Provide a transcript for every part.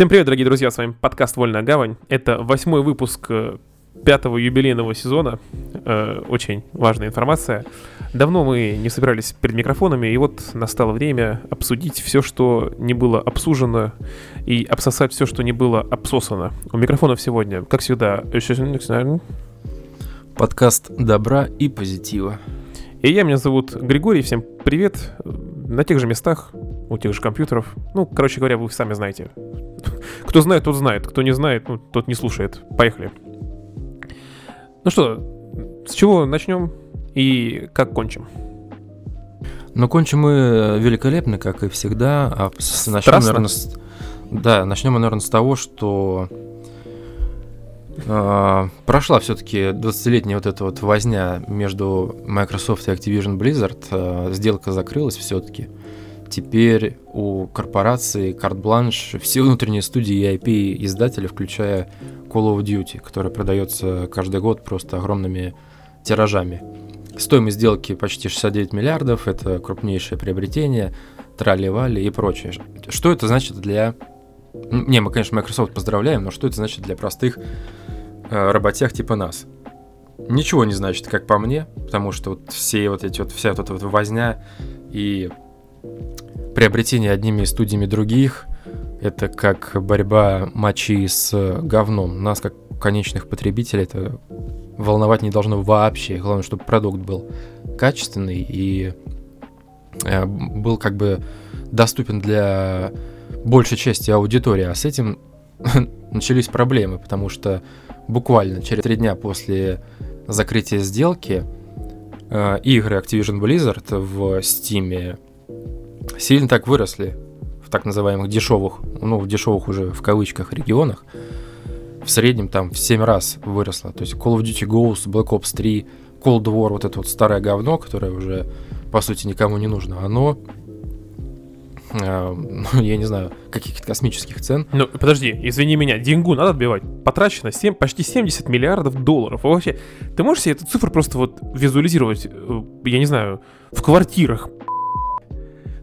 Всем привет, дорогие друзья, с вами подкаст «Вольная гавань». Это восьмой выпуск э, пятого юбилейного сезона. Э, очень важная информация. Давно мы не собирались перед микрофонами, и вот настало время обсудить все, что не было обсужено, и обсосать все, что не было обсосано. У микрофонов сегодня, как всегда, Подкаст добра и позитива. И я, меня зовут Григорий, всем привет. На тех же местах, у тех же компьютеров. Ну, короче говоря, вы сами знаете. Кто знает, тот знает. Кто не знает, ну, тот не слушает. Поехали. Ну что, с чего начнем и как кончим? Ну, кончим мы великолепно, как и всегда. А начнем, наверное, с, да, начнем, наверное, с того, что э, прошла все-таки 20-летняя вот эта вот возня между Microsoft и Activision Blizzard. Э, сделка закрылась все-таки. Теперь у корпорации карт-бланш все внутренние студии и IP-издатели, включая Call of Duty, который продается каждый год просто огромными тиражами. Стоимость сделки почти 69 миллиардов, это крупнейшее приобретение, трали-вали и прочее. Что это значит для... Не, мы, конечно, Microsoft поздравляем, но что это значит для простых э, работяг типа нас? Ничего не значит, как по мне, потому что вот все вот эти вот, вся вот эта вот возня и приобретение одними студиями других – это как борьба мочи с говном. Нас, как конечных потребителей, это волновать не должно вообще. Главное, чтобы продукт был качественный и э, был как бы доступен для большей части аудитории. А с этим начались проблемы, потому что буквально через три дня после закрытия сделки э, игры Activision Blizzard в Steam сильно так выросли в так называемых дешевых, ну, в дешевых уже в кавычках регионах. В среднем там в 7 раз выросло. То есть Call of Duty Ghost, Black Ops 3, Cold War, вот это вот старое говно, которое уже, по сути, никому не нужно, оно э, ну, я не знаю, каких-то космических цен. Ну, подожди, извини меня, деньгу надо отбивать. Потрачено 7, почти 70 миллиардов долларов. вообще, ты можешь себе эту цифру просто вот визуализировать, э, я не знаю, в квартирах,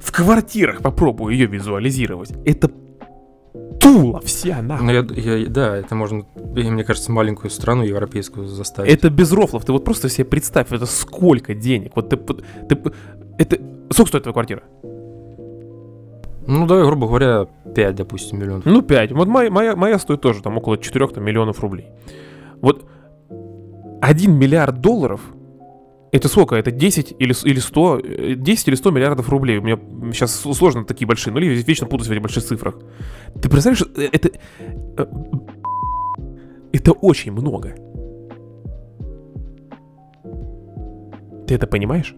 в квартирах попробую ее визуализировать. Это Тула вся, нахуй. Ну, я, я, да, это можно, мне кажется, маленькую страну европейскую заставить. Это без рофлов. Ты вот просто себе представь, это сколько денег. Вот ты, ты это... Сколько стоит твоя квартира? Ну, давай, грубо говоря, 5, допустим, миллионов. Ну, 5. Вот моя, моя, моя стоит тоже там около 4 там, миллионов рублей. Вот 1 миллиард долларов это сколько? Это 10 или, или 100? 10 или 100 миллиардов рублей. У меня сейчас сложно такие большие нули, вечно путаюсь в этих больших цифрах. Ты представляешь, э, это... Э, это очень много. Ты это понимаешь?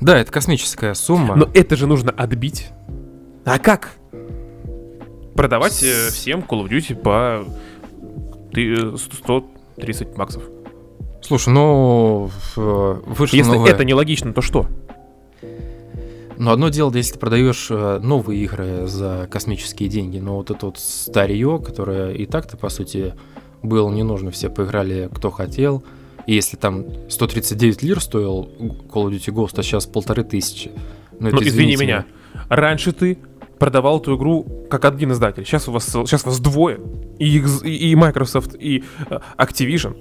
Да, это космическая сумма. Но это же нужно отбить. А как? Продавать. Э, всем Call of Duty по 130 баксов. Слушай, ну вышло Если новое... это нелогично, то что? Ну, одно дело, если ты продаешь э, новые игры за космические деньги, но вот это вот старье, которое и так-то, по сути, было не нужно, все поиграли кто хотел. И если там 139 лир стоил Call of Duty Ghost, а сейчас полторы тысячи. Ну, это, ну извини меня, раньше ты продавал эту игру как один издатель. Сейчас у вас, сейчас у вас двое. И, и Microsoft, и э, Activision.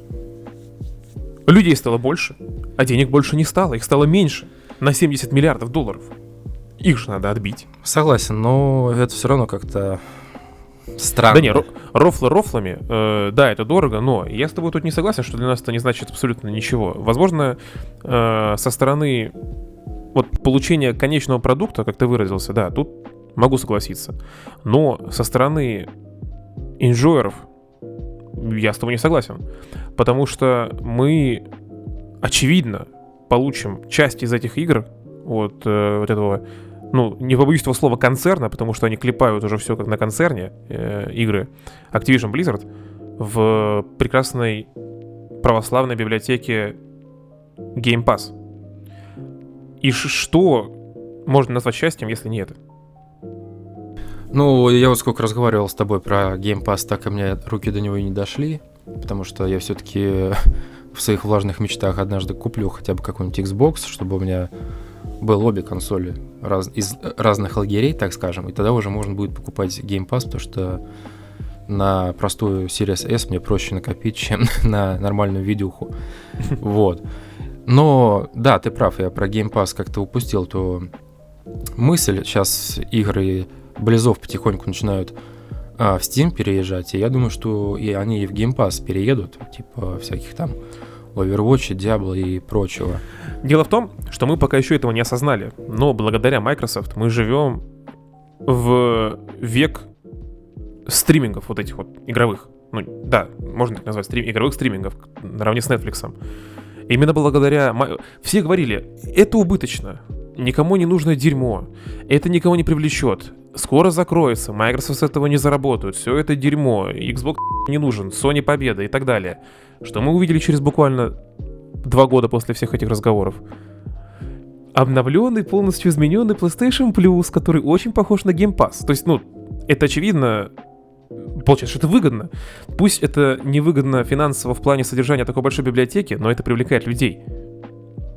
Людей стало больше, а денег больше не стало, их стало меньше, на 70 миллиардов долларов. Их же надо отбить. Согласен, но это все равно как-то странно. Да не, рофлы рофлами, э, да, это дорого, но я с тобой тут не согласен, что для нас это не значит абсолютно ничего. Возможно, э, со стороны вот получения конечного продукта, как ты выразился, да, тут могу согласиться. Но со стороны инжойеров я с тобой не согласен. Потому что мы, очевидно, получим часть из этих игр от э, вот этого, ну, не побоюсь этого слова, концерна, потому что они клепают уже все как на концерне э, игры Activision Blizzard в прекрасной православной библиотеке Game Pass. И что можно назвать счастьем, если не это? Ну, я вот сколько разговаривал с тобой про Game Pass, так и мне руки до него и не дошли, потому что я все-таки в своих влажных мечтах однажды куплю хотя бы какой-нибудь Xbox, чтобы у меня был обе консоли раз, из разных лагерей, так скажем, и тогда уже можно будет покупать Game Pass, потому что на простую Series S мне проще накопить, чем на нормальную видюху. Вот. Но, да, ты прав, я про Game Pass как-то упустил то мысль. Сейчас игры Близов потихоньку начинают а, в Steam переезжать, и я думаю, что и они и в Game Pass переедут, типа всяких там Overwatch, Diablo и прочего. Дело в том, что мы пока еще этого не осознали, но благодаря Microsoft мы живем в век стримингов вот этих вот игровых. Ну, да, можно так назвать, стрим, игровых стримингов наравне с Netflix. Именно благодаря... Все говорили, это убыточно, никому не нужно дерьмо, это никого не привлечет, скоро закроется, Microsoft с этого не заработают, все это дерьмо, Xbox не нужен, Sony победа и так далее. Что мы увидели через буквально два года после всех этих разговоров? Обновленный, полностью измененный PlayStation Plus, который очень похож на Game Pass. То есть, ну, это очевидно, получается, что это выгодно. Пусть это невыгодно финансово в плане содержания такой большой библиотеки, но это привлекает людей.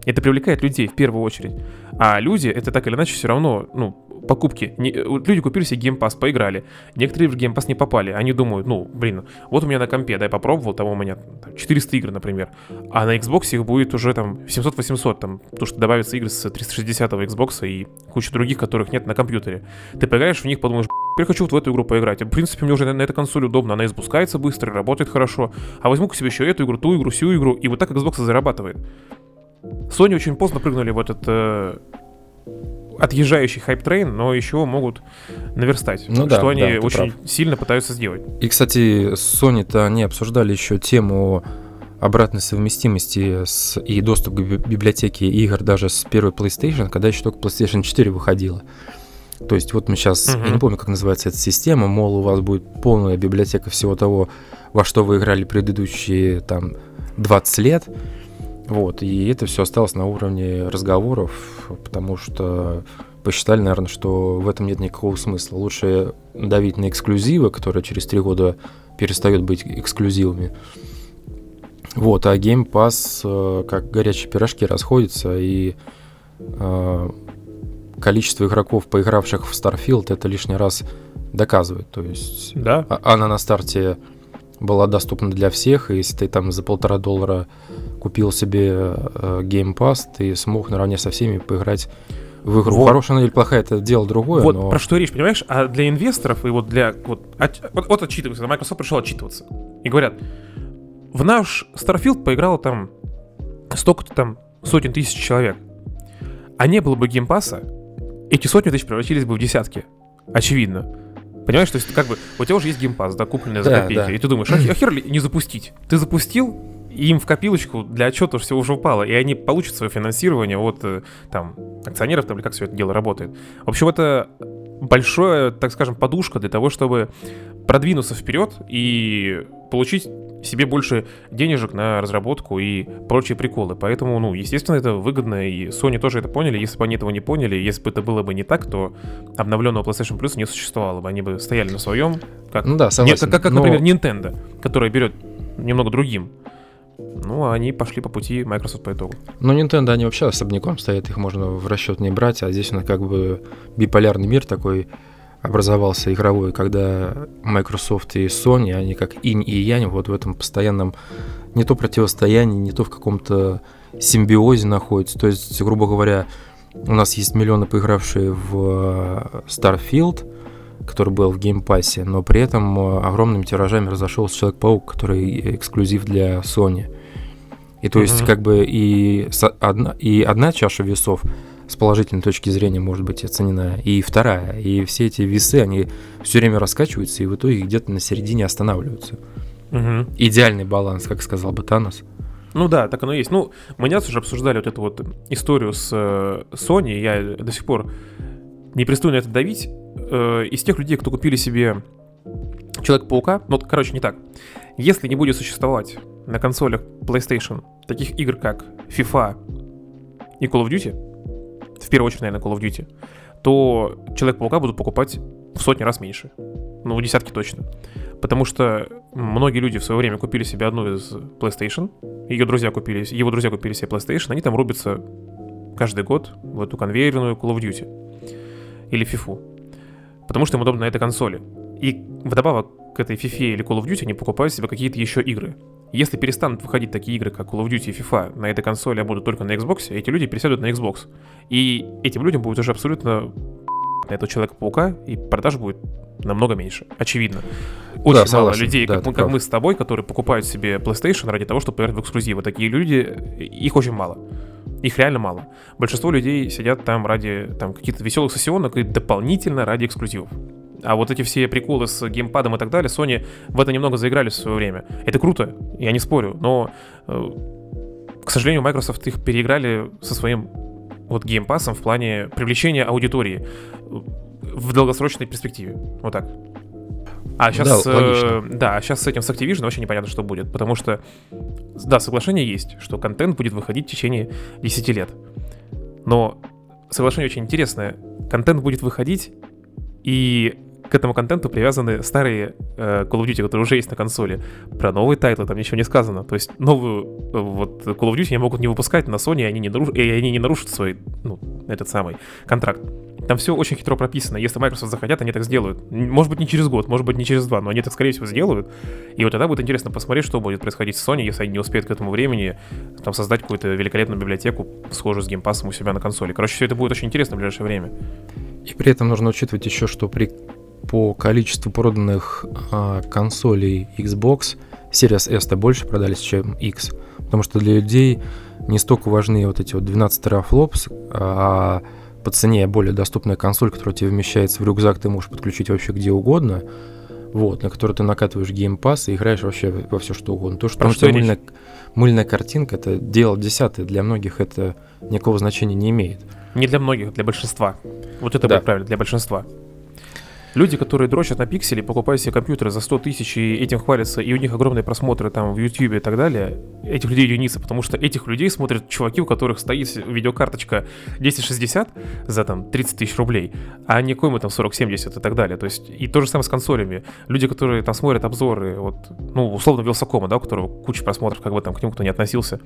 Это привлекает людей в первую очередь. А люди, это так или иначе все равно, ну, покупки. Не, э, люди купили себе Pass, поиграли. Некоторые в Pass не попали. Они думают, ну, блин, вот у меня на компе, да, я попробовал, там у меня там, 400 игр, например. А на Xbox их будет уже там 700-800, там, потому что добавятся игры с 360 Xbox и куча других, которых нет на компьютере. Ты поиграешь в них, подумаешь, я хочу вот в эту игру поиграть. В принципе, мне уже на, на этой консоли удобно, она и запускается быстро, работает хорошо. А возьму к себе еще эту игру, ту игру, всю игру, и вот так Xbox зарабатывает. Sony очень поздно прыгнули в этот э, отъезжающий hype train, но еще могут наверстать, ну, что да, они да, очень прав. сильно пытаются сделать. И, кстати, Sony-то они обсуждали еще тему обратной совместимости с, и доступ к библиотеке игр даже с первой PlayStation, когда еще только PlayStation 4 выходила. То есть вот мы сейчас, uh-huh. я не помню, как называется эта система, мол, у вас будет полная библиотека всего того, во что вы играли предыдущие там 20 лет, вот, и это все осталось на уровне разговоров, потому что посчитали, наверное, что в этом нет никакого смысла. Лучше давить на эксклюзивы, которые через три года перестают быть эксклюзивами. Вот, а Game Pass э, как горячие пирожки расходится, и э, количество игроков, поигравших в Starfield, это лишний раз доказывает. То есть да. А, она на старте была доступна для всех, и если ты там за полтора доллара купил себе э, Game Pass, ты смог наравне со всеми поиграть в игру. Вот. Хорошая она или плохая, это дело другое. Вот но... про что речь, понимаешь? А для инвесторов и вот для... Вот, от, вот, вот отчитываются, Microsoft пришел отчитываться. И говорят, в наш Starfield поиграло там столько-то там сотен тысяч человек. А не было бы Game Pass а, эти сотни тысяч превратились бы в десятки. Очевидно. Понимаешь, то есть как бы у тебя уже есть Game Pass, да, купленный за да, копейки, да. и ты думаешь, а, а хер ли не запустить? Ты запустил, и им в копилочку для отчета все уже упало, и они получат свое финансирование от э, там акционеров, там, или как все это дело работает. В общем, это большая, так скажем, подушка для того, чтобы продвинуться вперед и получить себе больше денежек на разработку и прочие приколы. Поэтому, ну, естественно, это выгодно, и Sony тоже это поняли. Если бы они этого не поняли, если бы это было бы не так, то обновленного PlayStation Plus не существовало бы. Они бы стояли на своем, как, ну да, согласен. Не, как, как, Но... например, Nintendo, которая берет немного другим. Ну, а они пошли по пути Microsoft по итогу. Ну, Nintendo, они вообще особняком стоят, их можно в расчет не брать, а здесь у нас как бы биполярный мир такой образовался игровой, когда Microsoft и Sony, они как инь и янь вот в этом постоянном не то противостоянии, не то в каком-то симбиозе находятся. То есть, грубо говоря, у нас есть миллионы поигравшие в э, Starfield, который был в Game Pass е, но при этом э, огромными тиражами разошелся Человек-паук, который эксклюзив для Sony. И то есть, mm-hmm. как бы и одна, и одна чаша весов с положительной точки зрения может быть оценена, и вторая. И все эти весы, они все время раскачиваются, и в итоге где-то на середине останавливаются. Угу. Идеальный баланс, как сказал бы Танос. Ну да, так оно и есть. Ну, мы не раз уже обсуждали вот эту вот историю с э, Sony, я до сих пор не перестаю на это давить. Э, из тех людей, кто купили себе Человек-паука, ну, короче, не так. Если не будет существовать на консолях PlayStation таких игр, как FIFA и Call of Duty, в первую очередь, наверное, Call of Duty, то Человек-паука будут покупать в сотни раз меньше. Ну, в десятки точно. Потому что многие люди в свое время купили себе одну из PlayStation, ее друзья купили, его друзья купили себе PlayStation, они там рубятся каждый год в эту конвейерную Call of Duty или FIFA. Потому что им удобно на этой консоли. И вдобавок к этой FIFA или Call of Duty они покупают себе какие-то еще игры. Если перестанут выходить такие игры, как Call of Duty и FIFA на этой консоли, а будут только на Xbox, эти люди пересядут на Xbox. И этим людям будет уже абсолютно на этого Человека-паука, и продаж будет намного меньше, очевидно. Очень да, мало согласен. людей, да, как, мы, как мы с тобой, которые покупают себе PlayStation ради того, чтобы поиграть в эксклюзивы. Такие люди, их очень мало. Их реально мало. Большинство людей сидят там ради там, каких-то веселых сессионок и дополнительно ради эксклюзивов. А вот эти все приколы с геймпадом и так далее, Sony в это немного заиграли в свое время. Это круто, я не спорю, но, э, к сожалению, Microsoft их переиграли со своим вот геймпасом в плане привлечения аудитории в долгосрочной перспективе. Вот так. А сейчас, да, э, да, сейчас с этим с Activision вообще непонятно, что будет, потому что, да, соглашение есть, что контент будет выходить в течение 10 лет. Но соглашение очень интересное. Контент будет выходить, и к этому контенту привязаны старые э, Call of Duty, которые уже есть на консоли. Про новые title ы там ничего не сказано. То есть новую э, вот Call of Duty они могут не выпускать на Sony, и они не, наруш... и они не нарушат свой, ну, этот самый контракт. Там все очень хитро прописано. Если Microsoft захотят, они так сделают. Может быть, не через год, может быть, не через два, но они так, скорее всего, сделают. И вот тогда будет интересно посмотреть, что будет происходить с Sony, если они не успеют к этому времени там создать какую-то великолепную библиотеку, схожую с геймпасом у себя на консоли. Короче, все это будет очень интересно в ближайшее время. И при этом нужно учитывать еще, что при по количеству проданных а, консолей Xbox Series S-то больше продались, чем X. Потому что для людей не столько важны вот эти вот 12 терафлопс, а по цене более доступная консоль, которая тебе вмещается в рюкзак, ты можешь подключить вообще где угодно, вот, на которую ты накатываешь геймпас и играешь вообще во все что угодно. То, что там что мыльная, мыльная картинка, это дело десятое, для многих это никакого значения не имеет. Не для многих, для большинства. Вот это да. будет правильно, для большинства. Люди, которые дрочат на пиксели, покупают себе компьютеры за 100 тысяч и этим хвалятся, и у них огромные просмотры там в YouTube и так далее, этих людей единицы, потому что этих людей смотрят чуваки, у которых стоит видеокарточка 1060 за там 30 тысяч рублей, а не какой-мы там 40-70 и так далее. То есть, и то же самое с консолями. Люди, которые там смотрят обзоры, вот, ну, условно, Wylsacom а, да, у которого куча просмотров, как бы там к нему кто не относился,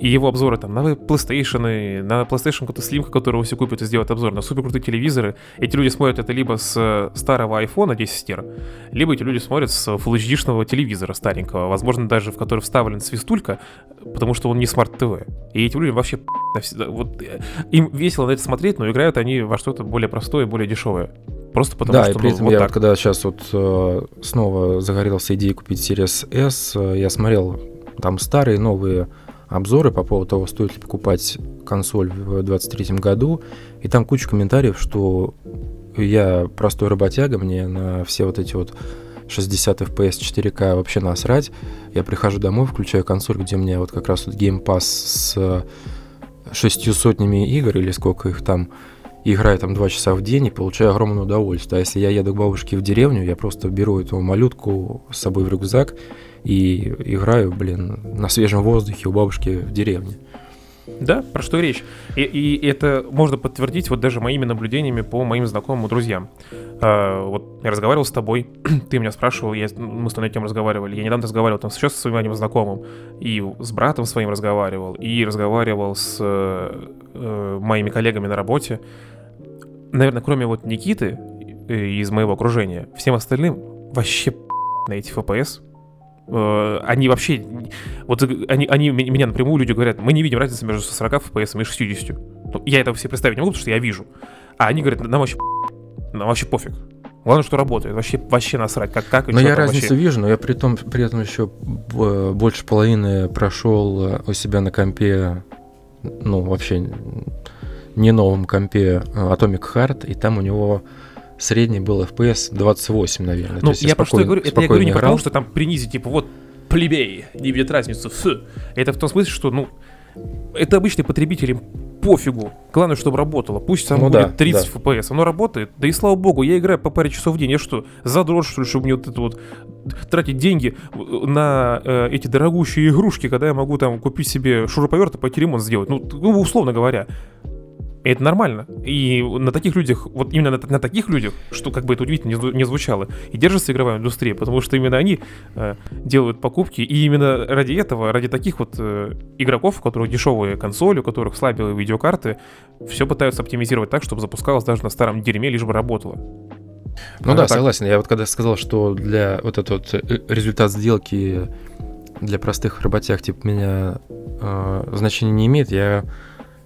и его обзоры там на PlayStation, на PlayStation какой-то Slim, которого все купят и сделают обзор, на супер крутые телевизоры. Эти люди смотрят это либо с старого iPhone 10 тера, либо эти люди смотрят с Full HD телевизора старенького, возможно, даже в который вставлен свистулька, потому что он не Smart TV. И эти люди вообще вот, э, им весело на это смотреть, но играют они во что-то более простое, более дешевое. Просто потому да, что... Да, и при ну, этом вот я так. когда сейчас вот э, снова загорелся идеей купить Series S, э, я смотрел там старые, новые обзоры по поводу того, стоит ли покупать консоль в 2023 году, и там куча комментариев, что я простой работяга, мне на все вот эти вот 60 FPS 4К вообще насрать. Я прихожу домой, включаю консоль, где у меня вот как раз вот Game Pass с шестью сотнями игр или сколько их там, играю там два часа в день и получаю огромное удовольствие. А если я еду к бабушке в деревню, я просто беру эту малютку с собой в рюкзак и играю, блин, на свежем воздухе у бабушки в деревне. Да, про что речь. И, и это можно подтвердить вот даже моими наблюдениями по моим знакомым друзьям. А, вот я разговаривал с тобой, ты меня спрашивал, я, мы с тобой на тем разговаривали. Я недавно разговаривал там сейчас со своим одним знакомым, и с братом своим разговаривал, и разговаривал с э, моими коллегами на работе. Наверное, кроме вот Никиты э, из моего окружения, всем остальным вообще на эти FPS Э, они вообще, вот они, они меня напрямую люди говорят, мы не видим разницы между 40 FPS и 60. Ну, я этого себе представить не могу, потому что я вижу. А они говорят, нам вообще, нам вообще пофиг. Главное, что работает. Вообще, вообще насрать, как, как и Но я разницу вообще... вижу, но я при, том, при этом еще больше половины прошел э, у себя на компе, ну, вообще не новом компе э, Atomic Heart, и там у него средний был FPS 28, наверное. Ну, я про что я говорю, это я говорю не играл. потому, что там принизить, типа, вот, плебей, не видят разницу, фу. Это в том смысле, что, ну, это обычный потребитель, пофигу. Главное, чтобы работало. Пусть там ну, будет да, 30 да. FPS. Оно работает. Да и слава богу, я играю по паре часов в день. Я что, задрот, что ли, чтобы мне вот это вот тратить деньги на э, эти дорогущие игрушки, когда я могу там купить себе шуруповерт и пойти ремонт сделать. Ну, ну условно говоря. И это нормально. И на таких людях, вот именно на, на таких людях, что как бы это удивительно не, не звучало, и держится игровая индустрия, потому что именно они э, делают покупки, и именно ради этого, ради таких вот э, игроков, у которых дешевые консоли, у которых слабые видеокарты, все пытаются оптимизировать так, чтобы запускалось даже на старом дерьме, лишь бы работало. Ну а да, так... согласен. Я вот когда сказал, что для вот этот вот э, результат сделки для простых работяг типа меня э, значения не имеет, я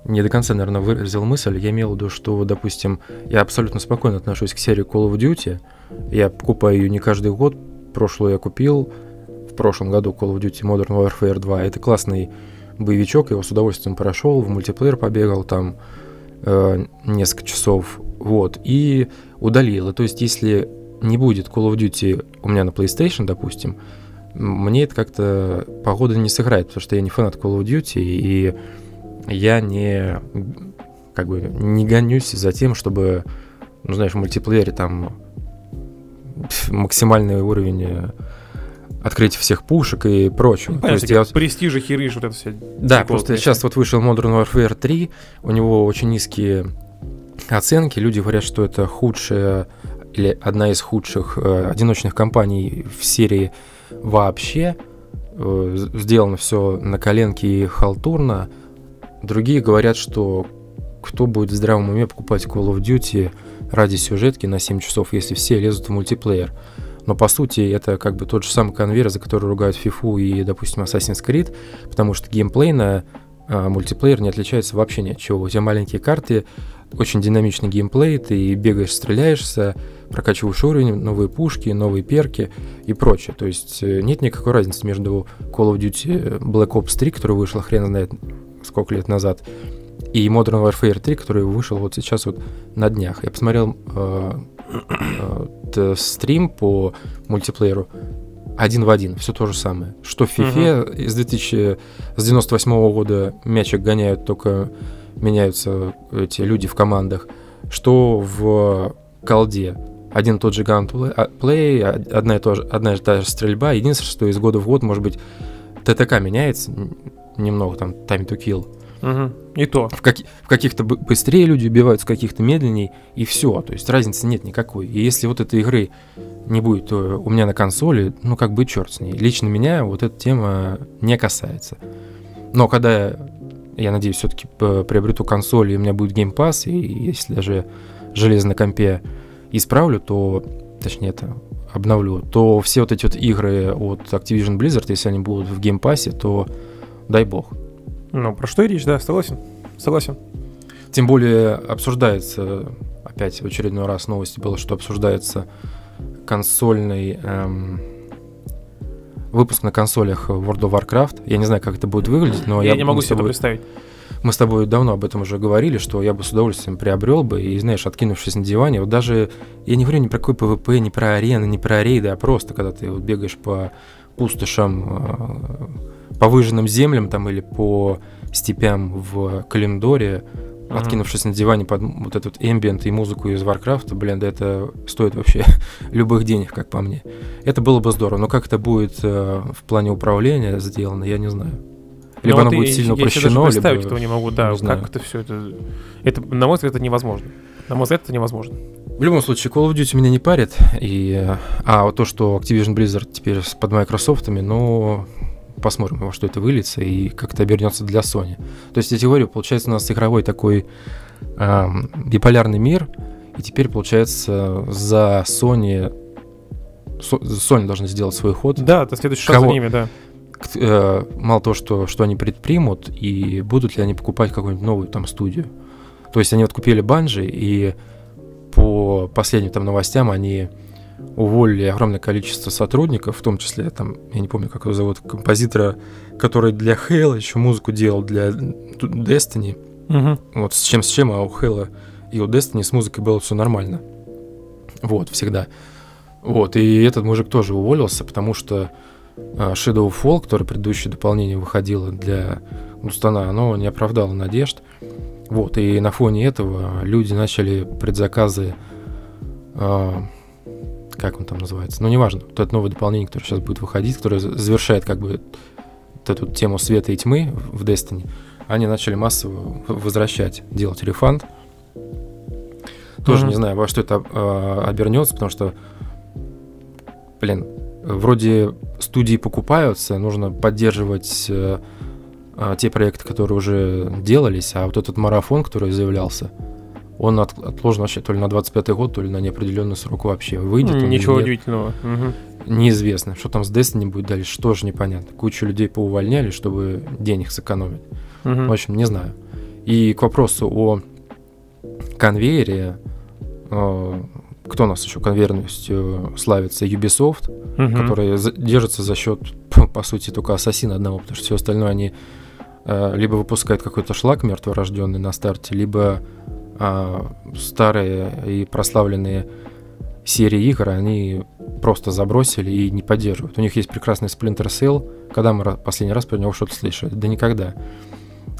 не до конца, наверное, выразил мысль. Я имел в виду, что, допустим, я абсолютно спокойно отношусь к серии Call of Duty. Я покупаю ее не каждый год. Прошлую я купил в прошлом году Call of Duty Modern Warfare 2. Это классный боевичок, его с удовольствием прошел, в мультиплеер побегал там э, несколько часов, вот, и удалил. И то есть, если не будет Call of Duty у меня на PlayStation, допустим, мне это как-то погода не сыграет, потому что я не фанат Call of Duty, и я не как бы не гонюсь за тем, чтобы, ну, знаешь, в мультиплеере там максимальный уровень э, открытия всех пушек и прочего. Ну, То есть я... престижи, хериш, вот это все. Да, просто сейчас вот вышел Modern Warfare 3, у него очень низкие оценки, люди говорят, что это худшая или одна из худших э, одиночных компаний в серии вообще. Э, сделано все на коленке и халтурно. Другие говорят, что кто будет в здравом уме покупать Call of Duty ради сюжетки на 7 часов, если все лезут в мультиплеер. Но по сути это как бы тот же самый конвейер, за который ругают FIFA и, допустим, Assassin's Creed, потому что геймплейно а, мультиплеер не отличается вообще ни от чего. У тебя маленькие карты, очень динамичный геймплей, ты бегаешь, стреляешься, прокачиваешь уровень, новые пушки, новые перки и прочее. То есть э, нет никакой разницы между Call of Duty Black Ops 3, который вышел хрен знает сколько лет назад, и Modern Warfare 3, который вышел вот сейчас вот на днях. Я посмотрел э, э, стрим по мультиплееру один в один, все то же самое. Что в FIFA uh-huh. из 2000, с 98 -го года мячик гоняют, только меняются эти люди в командах, что в колде один и тот же ганплей, а, одна и, та же, одна и та же стрельба. Единственное, что из года в год, может быть, ТТК меняется немного, там, time to kill. Угу. И то. В, как, в каких-то быстрее люди убивают, в каких-то медленней, и все. То есть разницы нет никакой. И если вот этой игры не будет э, у меня на консоли, ну как бы черт с ней. Лично меня вот эта тема не касается. Но когда я надеюсь, все-таки приобрету консоль, и у меня будет Game Pass, и если даже железо на компе исправлю, то, точнее, это обновлю, то все вот эти вот игры от Activision Blizzard, если они будут в Game Pass, то дай бог. Ну, про что и речь, да, согласен. Согласен. Тем более обсуждается, опять в очередной раз новости было, что обсуждается консольный эм, выпуск на консолях World of Warcraft. Я не знаю, как это будет выглядеть, но я, я не могу себе это представить. Мы с тобой давно об этом уже говорили, что я бы с удовольствием приобрел бы, и, знаешь, откинувшись на диване, вот даже, я не говорю ни про какой PvP, ни про арены, ни про рейды, а просто, когда ты вот бегаешь по пустошам, э, по выжженным землям там или по степям в Календоре, mm-hmm. откинувшись на диване под вот этот эмбиент и музыку из Варкрафта, блин, да это стоит вообще любых денег, как по мне. Это было бы здорово, но как это будет э, в плане управления сделано, я не знаю. Либо ну, оно вот будет и, сильно упрощено, я представить либо... этого не могу, да, не как это все это... Это, на мой взгляд, это невозможно. На мой взгляд, это невозможно. В любом случае, Call of Duty меня не парит, и, а вот то, что Activision Blizzard теперь под Microsoft, ну, посмотрим, во что это выльется и как это обернется для Sony. То есть, я говорю, получается у нас игровой такой э, биполярный мир, и теперь, получается, за Sony Sony должны сделать свой ход. Да, это следующий шаг за ними, да. Э, мало того, что, что они предпримут, и будут ли они покупать какую-нибудь новую там студию. То есть они вот купили Банжи, и по последним там новостям они уволили огромное количество сотрудников, в том числе, там, я не помню, как его зовут, композитора, который для Хейла еще музыку делал для Destiny. Угу. Вот с чем с чем, а у Хейла и у Destiny с музыкой было все нормально. Вот, всегда. Вот, и этот мужик тоже уволился, потому что а, Shadow Fall, которое предыдущее дополнение выходило для Густана, оно не оправдало надежд. Вот, и на фоне этого люди начали предзаказы, э, как он там называется, ну, неважно, вот это новое дополнение, которое сейчас будет выходить, которое завершает как бы вот эту тему света и тьмы в Destiny, они начали массово возвращать, делать рефанд. Тоже mm-hmm. не знаю, во что это э, обернется, потому что, блин, вроде студии покупаются, нужно поддерживать э, э, те проекты, которые уже делались, а вот этот марафон, который заявлялся, он от, отложен вообще то ли на 25-й год, то ли на неопределенный срок вообще. Выйдет Ничего удивительного. Угу. Неизвестно, что там с Destiny будет дальше, что же непонятно. Кучу людей поувольняли, чтобы денег сэкономить. Угу. В общем, не знаю. И к вопросу о конвейере, э, кто у нас еще конвейерностью славится? Ubisoft, угу. который за, держится за счет, по сути, только ассасина одного, потому что все остальное они э, либо выпускают какой-то шлак мертворожденный на старте, либо э, старые и прославленные серии игр они просто забросили и не поддерживают. У них есть прекрасный Splinter Cell. Когда мы последний раз про него что-то слышали? Да никогда.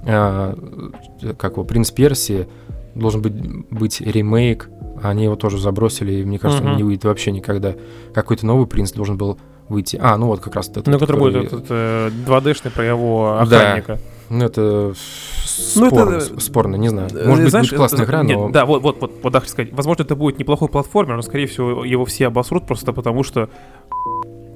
А, как его, Принц Персии должен быть, быть ремейк, они его тоже забросили, и мне кажется, uh-huh. он не выйдет вообще никогда. Какой-то новый принц должен был выйти. А, ну вот как раз этот. Ну, который, который будет этот э, 2D-шный про его охранника. Да. Ну, это спорно, ну, это... спорно, не знаю. Может быть, Знаешь, будет классная игра, но... Нет, да, вот, вот, вот, вот, сказать. Возможно, это будет неплохой платформер, но, скорее всего, его все обосрут просто потому, что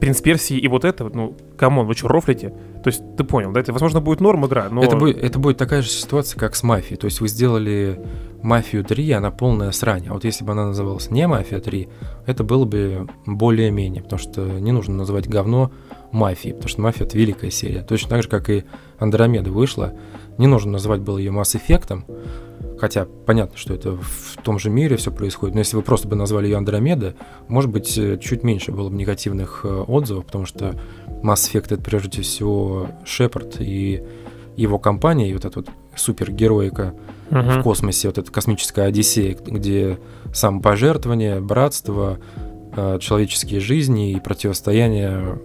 Принц Персии и вот это, ну, come on, вы что, рофлите? То есть, ты понял, да? Это, возможно, будет норм игра, но... Это будет, это будет такая же ситуация, как с Мафией. То есть, вы сделали Мафию 3, она полная срань. А вот если бы она называлась не Мафия 3, это было бы более-менее, потому что не нужно называть говно Мафией, потому что Мафия — это великая серия. Точно так же, как и Андромеда вышла, не нужно называть было ее Mass Effect, Хотя понятно, что это в том же мире все происходит. Но если вы просто бы назвали ее Андромеда, может быть, э, чуть меньше было бы негативных э, отзывов, потому что Mass Effect это прежде всего Шепард и его компания, и вот эта вот супергероика uh-huh. в космосе, вот эта космическая Одиссея, где самопожертвование, братство, человеческие жизни и противостояние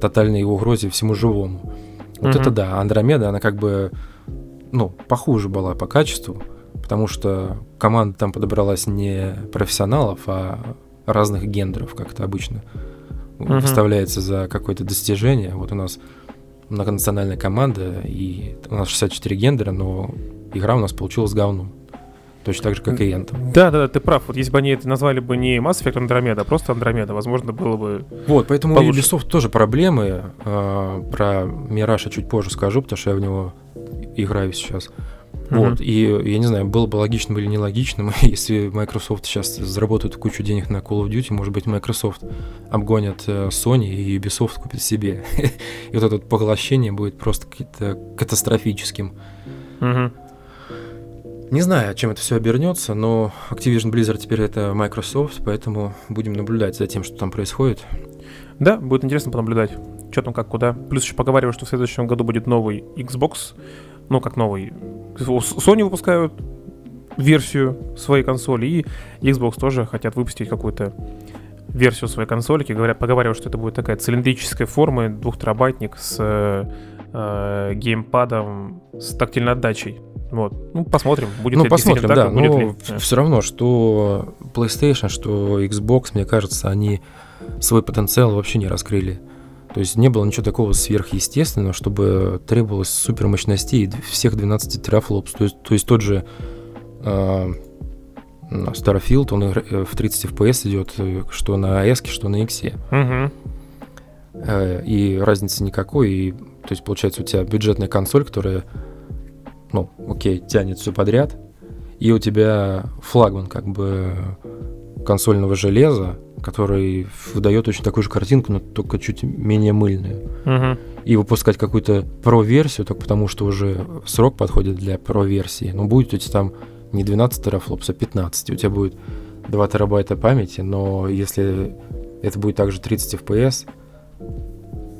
тотальной угрозе всему живому. Вот uh-huh. это да, Андромеда, она как бы ну, похуже была по качеству, потому что команда там подобралась не профессионалов, а разных гендеров, как это обычно выставляется за какое-то достижение. Вот у нас многонациональная команда, и у нас 64 гендера, но игра у нас получилась говном. Точно так же, как и Anthem. Да, да, да, ты прав. Вот если бы они это назвали бы не Mass Effect Andromeda, а просто Andromeda, возможно, было бы Вот, поэтому получше. у Ubisoft тоже проблемы. Э, про Мираша чуть позже скажу, потому что я в него играю сейчас. Mm-hmm. Вот, и я не знаю, было бы логичным или нелогичным, если Microsoft сейчас заработает кучу денег на Call of Duty, может быть, Microsoft обгонят э, Sony и Ubisoft купит себе. и вот это поглощение будет просто каким-то катастрофическим. Mm-hmm. Не знаю, чем это все обернется, но Activision Blizzard теперь это Microsoft, поэтому будем наблюдать за тем, что там происходит. Да, будет интересно понаблюдать, что там, как, куда. Плюс еще поговариваю, что в следующем году будет новый Xbox, ну, как новый. Sony выпускают версию своей консоли, и Xbox тоже хотят выпустить какую-то версию своей консольки. Говорят, поговаривают, что это будет такая цилиндрическая форма, двухтерабайтник с э, геймпадом с тактильной отдачей. Вот. Ну, посмотрим, будет ну, ли посмотрим, да. Будет но ли... все равно, что PlayStation, что Xbox, мне кажется, они свой потенциал вообще не раскрыли. То есть не было ничего такого сверхъестественного, чтобы требовалось супер мощностей всех 12 терафлопс. То есть, то есть тот же э, Starfield, он э, в 30 FPS идет что на AS, что на X. Угу. Э, и разницы никакой. И, то есть, получается, у тебя бюджетная консоль, которая, ну, окей, тянет все подряд, и у тебя флагман как бы консольного железа, который выдает очень такую же картинку, но только чуть менее мыльную. Угу. И выпускать какую-то про-версию, только потому что уже срок подходит для про-версии. Но будет у тебя там не 12 терафлопс, а 15. У тебя будет 2 терабайта памяти, но если это будет также 30 FPS,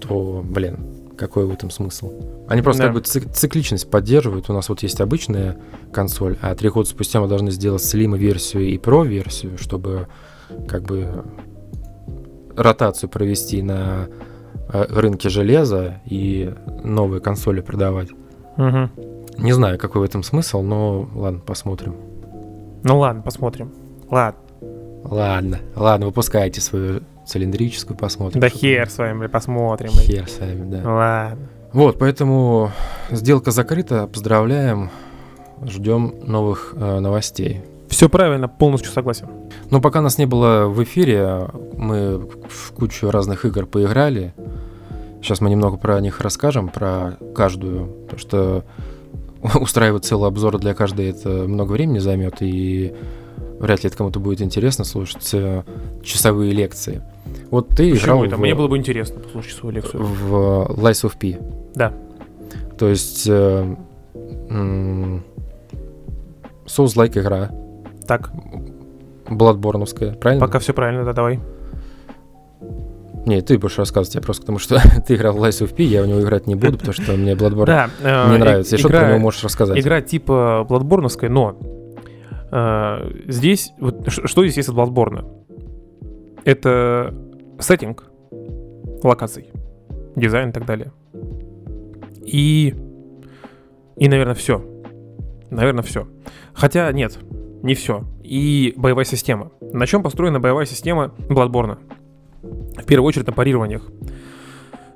то, блин, какой в этом смысл? Они просто да. как бы цикличность поддерживают. У нас вот есть обычная консоль, а три года спустя мы должны сделать слим-версию и про-версию, чтобы как бы ротацию провести на э, рынке железа и новые консоли продавать. Угу. Не знаю, какой в этом смысл, но ладно, посмотрим. Ну ладно, посмотрим. Ладно. Ладно, ладно, выпускайте свою цилиндрическую, посмотрим. Да хер с вами, посмотрим. Хер с вами, да. Ладно. Вот, поэтому сделка закрыта, поздравляем, ждем новых э, новостей. Все правильно, полностью согласен. Но пока нас не было в эфире, мы в кучу разных игр поиграли. Сейчас мы немного про них расскажем, про каждую, потому что устраивать целый обзор для каждой это много времени займет, и вряд ли это кому-то будет интересно слушать э, часовые лекции. Вот ты Почему играл это? в, Мне было бы интересно послушать свою лекцию. в Lies of P. Да. То есть э, м, Souls-like игра, Так, Бладборновская, правильно? пока все правильно, да, давай. Не, ты будешь рассказывать, я просто потому что ты играл в Lies of P, я в него играть не буду, потому что мне Bloodborne Да, э, не нравится. И что ты про него можешь рассказать? Игра типа Бладборновская, но э, здесь, вот что здесь есть от Бладборна? Это сеттинг локаций, дизайн и так далее. И, и наверное, все. Наверное, все. Хотя нет, не все. И боевая система. На чем построена боевая система Бладборна? В первую очередь на парированиях.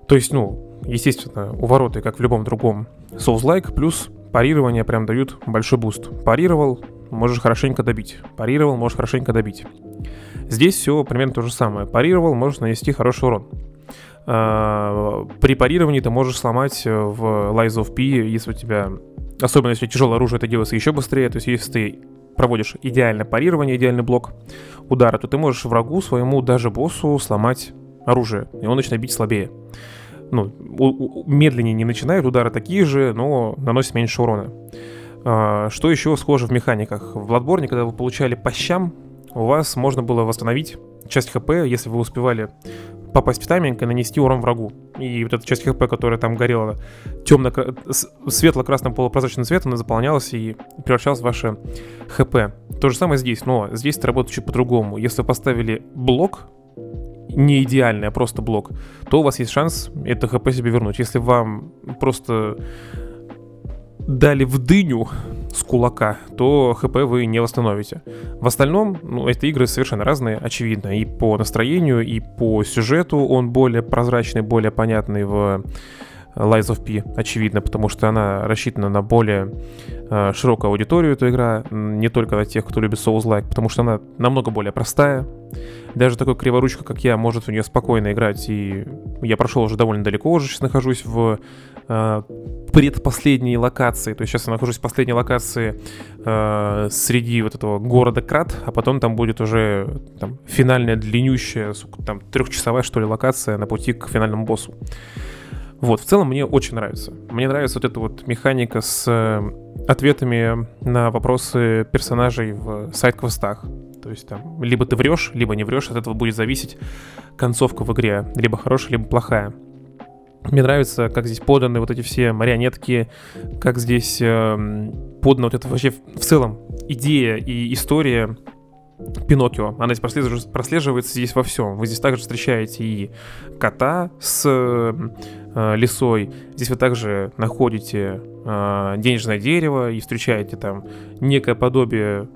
То есть, ну, естественно, увороты, как в любом другом Souls-like, плюс парирование прям дают большой boost. Парировал, можешь хорошенько добить. Парировал, можешь хорошенько добить. Здесь все примерно то же самое. Парировал, можешь нанести хороший урон. А, При парировании ты можешь сломать э, в Lies of P, если у тебя... Особенно если тяжелое оружие, это делается еще быстрее. То есть если ты проводишь идеальное парирование, идеальный блок удара, то ты можешь врагу, своему даже боссу сломать оружие, и он начинает бить слабее ну, у- у- медленнее не начинают, удары такие же, но наносят меньше урона. А, Что еще схоже в механиках? В Bloodborne, когда вы получали по щам, у вас можно было восстановить часть хп, если вы успевали попасть в тайминг и нанести урон врагу. И вот эта часть хп, которая там горела темно светло-красным полупрозрачным цветом, она заполнялась и превращалась в ваше хп. То же самое здесь, но здесь это работает чуть по-другому. Если вы поставили блок, не идеальный, а просто блок, то у вас есть шанс это хп себе вернуть. Если вам просто дали в дыню с кулака, то хп вы не восстановите. В остальном, ну, эти игры совершенно разные, очевидно. И по настроению, и по сюжету он более прозрачный, более понятный в Lies of P, очевидно, потому что она рассчитана на более э, широкую аудиторию, эта игра, не только на тех, кто любит Souls-like, потому что она намного более простая. Даже такой криворучка, как я, может в нее спокойно играть, и я прошел уже довольно далеко, уже сейчас нахожусь в э, предпоследней локации, то есть сейчас я нахожусь в последней локации э, среди вот этого города Крат, а потом там будет уже там, финальная длиннющая, там трехчасовая что ли локация на пути к финальному боссу. Вот, в целом мне очень нравится. Мне нравится вот эта вот механика с э, ответами на вопросы персонажей в сайт-квестах. То есть там либо ты врешь, либо не врешь, от этого будет зависеть концовка в игре, либо хорошая, либо плохая. Мне нравится, как здесь поданы вот эти все марионетки, как здесь э, подана вот это вообще в целом идея и история Пиноккио. Она здесь прослеживается, прослеживается здесь во всем. Вы здесь также встречаете и кота с э, лисой. Здесь вы также находите э, денежное дерево и встречаете там некое подобие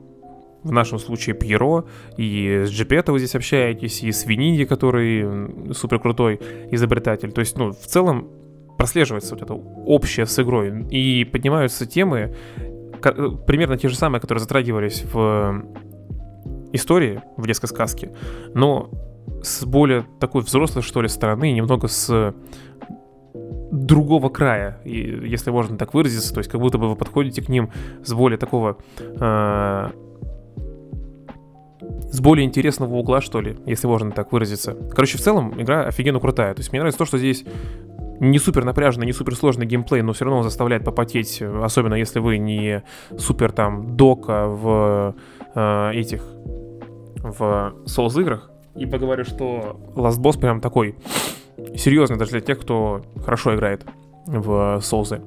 в нашем случае Пьеро, и с Джипето вы здесь общаетесь, и с Вининди, который супер крутой изобретатель. То есть, ну, в целом прослеживается вот это общее с игрой, и поднимаются темы, примерно те же самые, которые затрагивались в истории, в детской сказке, но с более такой взрослой, что ли, стороны, немного с другого края, если можно так выразиться, то есть как будто бы вы подходите к ним с более такого э, с более интересного угла, что ли, если можно так выразиться. Короче, в целом, игра офигенно крутая. То есть мне нравится то, что здесь не супер напряженный, не супер сложный геймплей, но все равно он заставляет попотеть, особенно если вы не супер там дока в э, этих в Souls играх. И поговорю, что Last Boss прям такой серьезный даже для тех, кто хорошо играет в Souls.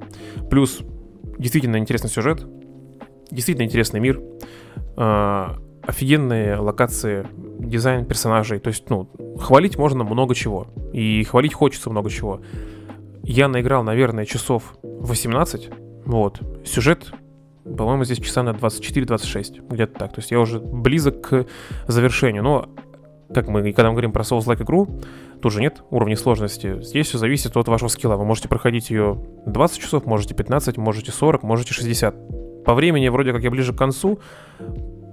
Плюс действительно интересный сюжет, действительно интересный мир, э, офигенные локации, дизайн персонажей. То есть, ну, хвалить можно много чего. И хвалить хочется много чего. Я наиграл, наверное, часов 18. Вот. Сюжет, по-моему, здесь часа на 24-26. Где-то так. То есть я уже близок к завершению. Но как мы, когда мы говорим про Souls-like игру, тоже нет уровней сложности. Здесь все зависит от вашего скилла. Вы можете проходить ее 20 часов, можете 15, можете 40, можете 60. По времени вроде как я ближе к концу,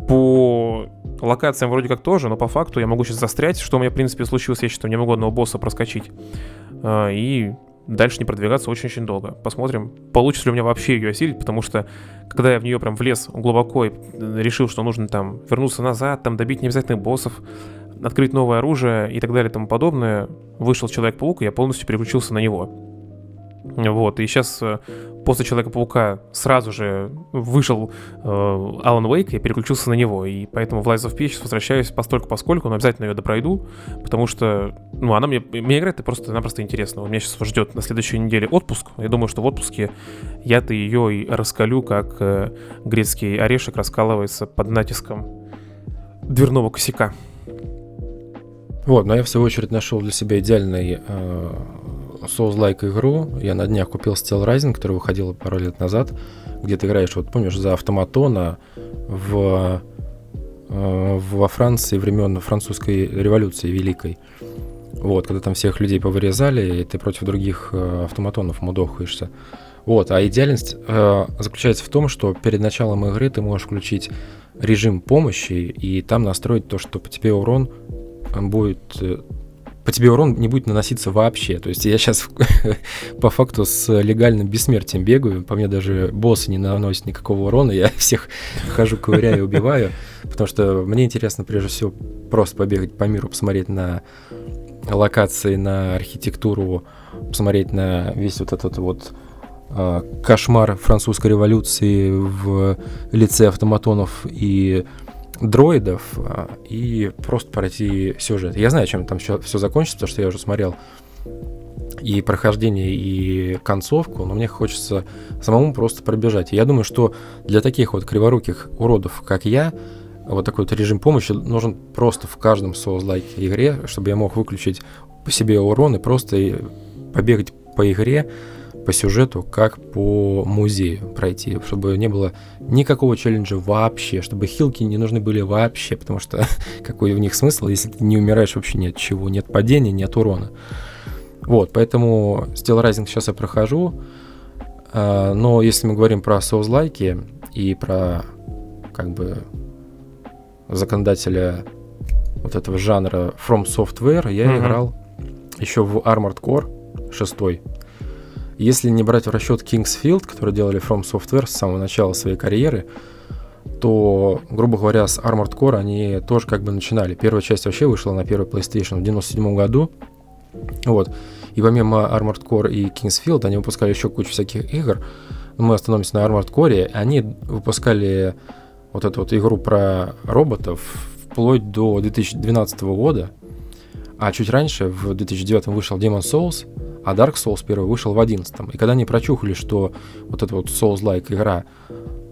по локациям вроде как тоже, но по факту я могу сейчас застрять, что у меня, в принципе, случилось, я считаю, не могу одного босса проскочить. А, и дальше не продвигаться очень-очень долго. Посмотрим, получится ли у меня вообще ее осилить, потому что когда я в нее прям влез глубоко и решил, что нужно там вернуться назад, там добить необязательных боссов, открыть новое оружие и так далее и тому подобное, вышел Человек-паук, и я полностью переключился на него. Вот, и сейчас э, после Человека-паука сразу же вышел э, Алан Уэйк и переключился на него, и поэтому в Lies of P сейчас возвращаюсь постольку поскольку, но обязательно ее допройду, потому что, ну, она мне, мне играет просто-напросто интересно. У меня сейчас ждет на следующей неделе отпуск, я думаю, что в отпуске я-то ее и раскалю, как э, грецкий орешек раскалывается под натиском дверного косяка. Вот, но я в свою очередь нашел для себя идеальный э, Souls-like игру. Я на днях купил Steel Rising, которая выходила пару лет назад, где ты играешь, вот помнишь, за автоматона в, э, во Франции времен французской революции великой. Вот, когда там всех людей повырезали, и ты против других э, автоматонов мудохаешься. Вот, а идеальность э, заключается в том, что перед началом игры ты можешь включить режим помощи и там настроить то, что по тебе урон будет э, по тебе урон не будет наноситься вообще. То есть я сейчас по факту с легальным бессмертием бегаю, по мне даже боссы не наносят никакого урона, я всех хожу, ковыряю, убиваю, потому что мне интересно прежде всего просто побегать по миру, посмотреть на локации, на архитектуру, посмотреть на весь вот этот вот э, кошмар французской революции в лице автоматонов и дроидов а, и просто пройти сюжет. Я знаю, чем там все, закончится, потому что я уже смотрел и прохождение, и концовку, но мне хочется самому просто пробежать. И я думаю, что для таких вот криворуких уродов, как я, вот такой вот режим помощи нужен просто в каждом Souls-like игре, чтобы я мог выключить по себе урон и просто побегать по игре, по сюжету, как по музею пройти, чтобы не было никакого челленджа вообще, чтобы хилки не нужны были вообще, потому что какой в них смысл, если ты не умираешь вообще ни от чего, нет падения, нет урона. Вот, поэтому Steel Rising сейчас я прохожу, а, но если мы говорим про Souls-like и про как бы законодателя вот этого жанра From Software, я mm-hmm. играл еще в Armored Core 6 если не брать в расчет Kingsfield, который делали From Software с самого начала своей карьеры, то, грубо говоря, с Armored Core они тоже как бы начинали. Первая часть вообще вышла на первый PlayStation в 97 году. Вот. И помимо Armored Core и Kingsfield, они выпускали еще кучу всяких игр. Мы остановимся на Armored Core. Они выпускали вот эту вот игру про роботов вплоть до 2012 года. А чуть раньше, в 2009 вышел Demon Souls, а Dark Souls первый вышел в 11 И когда они прочухали, что вот эта вот Souls-like игра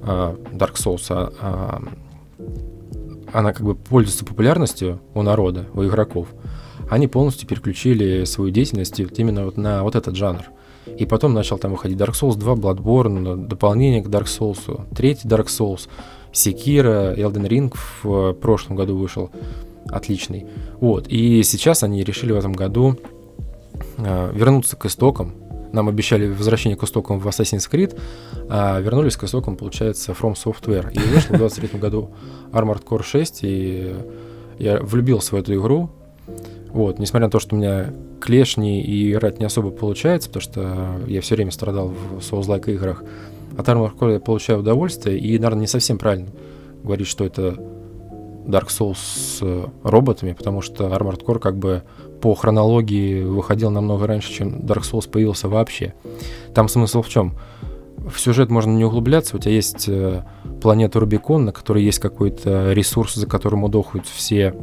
uh, Dark Souls, uh, она как бы пользуется популярностью у народа, у игроков, они полностью переключили свою деятельность именно вот на вот этот жанр. И потом начал там выходить Dark Souls 2, Bloodborne, дополнение к Dark Souls, третий Dark Souls, Sekiro, Elden Ring в прошлом году вышел, отличный. Вот, и сейчас они решили в этом году Э, вернуться к истокам. Нам обещали возвращение к истокам в Assassin's Creed, а вернулись к истокам, получается, From Software. И вышел в 23 году Armored Core 6, и я влюбился в эту игру. Вот, несмотря на то, что у меня клешни и играть не особо получается, потому что я все время страдал в Souls-like играх, от Armored Core я получаю удовольствие, и, наверное, не совсем правильно говорить, что это Dark Souls с роботами, потому что Armored Core как бы по хронологии выходил намного раньше, чем Dark Souls появился вообще. Там смысл в чем? В сюжет можно не углубляться, у тебя есть э, планета Рубикон, на которой есть какой-то ресурс, за которым удохают все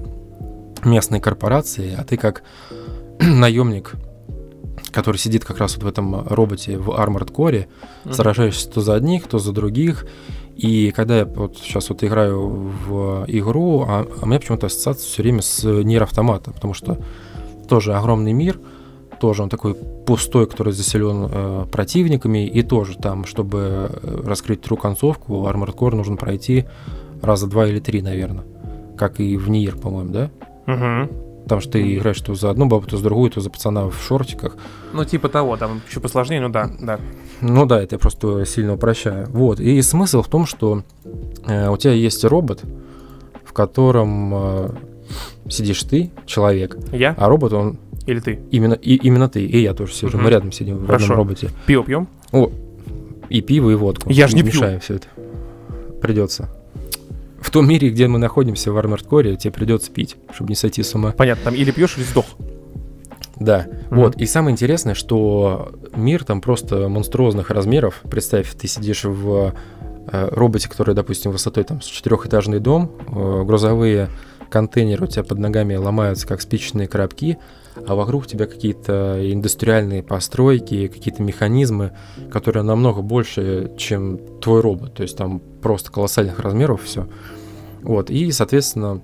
местные корпорации, а ты как наемник, который сидит как раз вот в этом роботе в Armored Core, mm-hmm. сражаешься то за одних, то за других, и когда я вот сейчас вот играю в игру, а, а у меня почему-то ассоциация все время с нейроавтоматом, потому что тоже огромный мир, тоже он такой пустой, который заселен э, противниками, и тоже там, чтобы э, раскрыть тру концовку, Armored Core нужно пройти раза два или три, наверное, как и в Нир, по-моему, да? Угу. Потому что ты играешь то за одну бабу, то за другую, то за пацана в шортиках. Ну, типа того, там еще посложнее, ну да, да. Ну да, это я просто сильно упрощаю. Вот. И смысл в том, что э, у тебя есть робот, в котором э, сидишь ты, человек, Я а робот, он или ты? именно, и, именно ты, и я тоже сижу. Мгм. Мы рядом сидим в Хорошо. одном роботе. Пиво пьем? И пиво, и водку. Я ж не пью. Мешаем все это. Придется. В том мире, где мы находимся, в Armored Core, тебе придется пить, чтобы не сойти с ума. Понятно, там или пьешь, или сдох. Да, Мгм. вот. И самое интересное, что мир там просто монструозных размеров. Представь, ты сидишь в э, роботе, который, допустим, высотой там с четырехэтажный дом, э, грузовые контейнеры у тебя под ногами ломаются, как спичечные коробки, а вокруг тебя какие-то индустриальные постройки, какие-то механизмы, которые намного больше, чем твой робот. То есть там просто колоссальных размеров все. Вот. И, соответственно,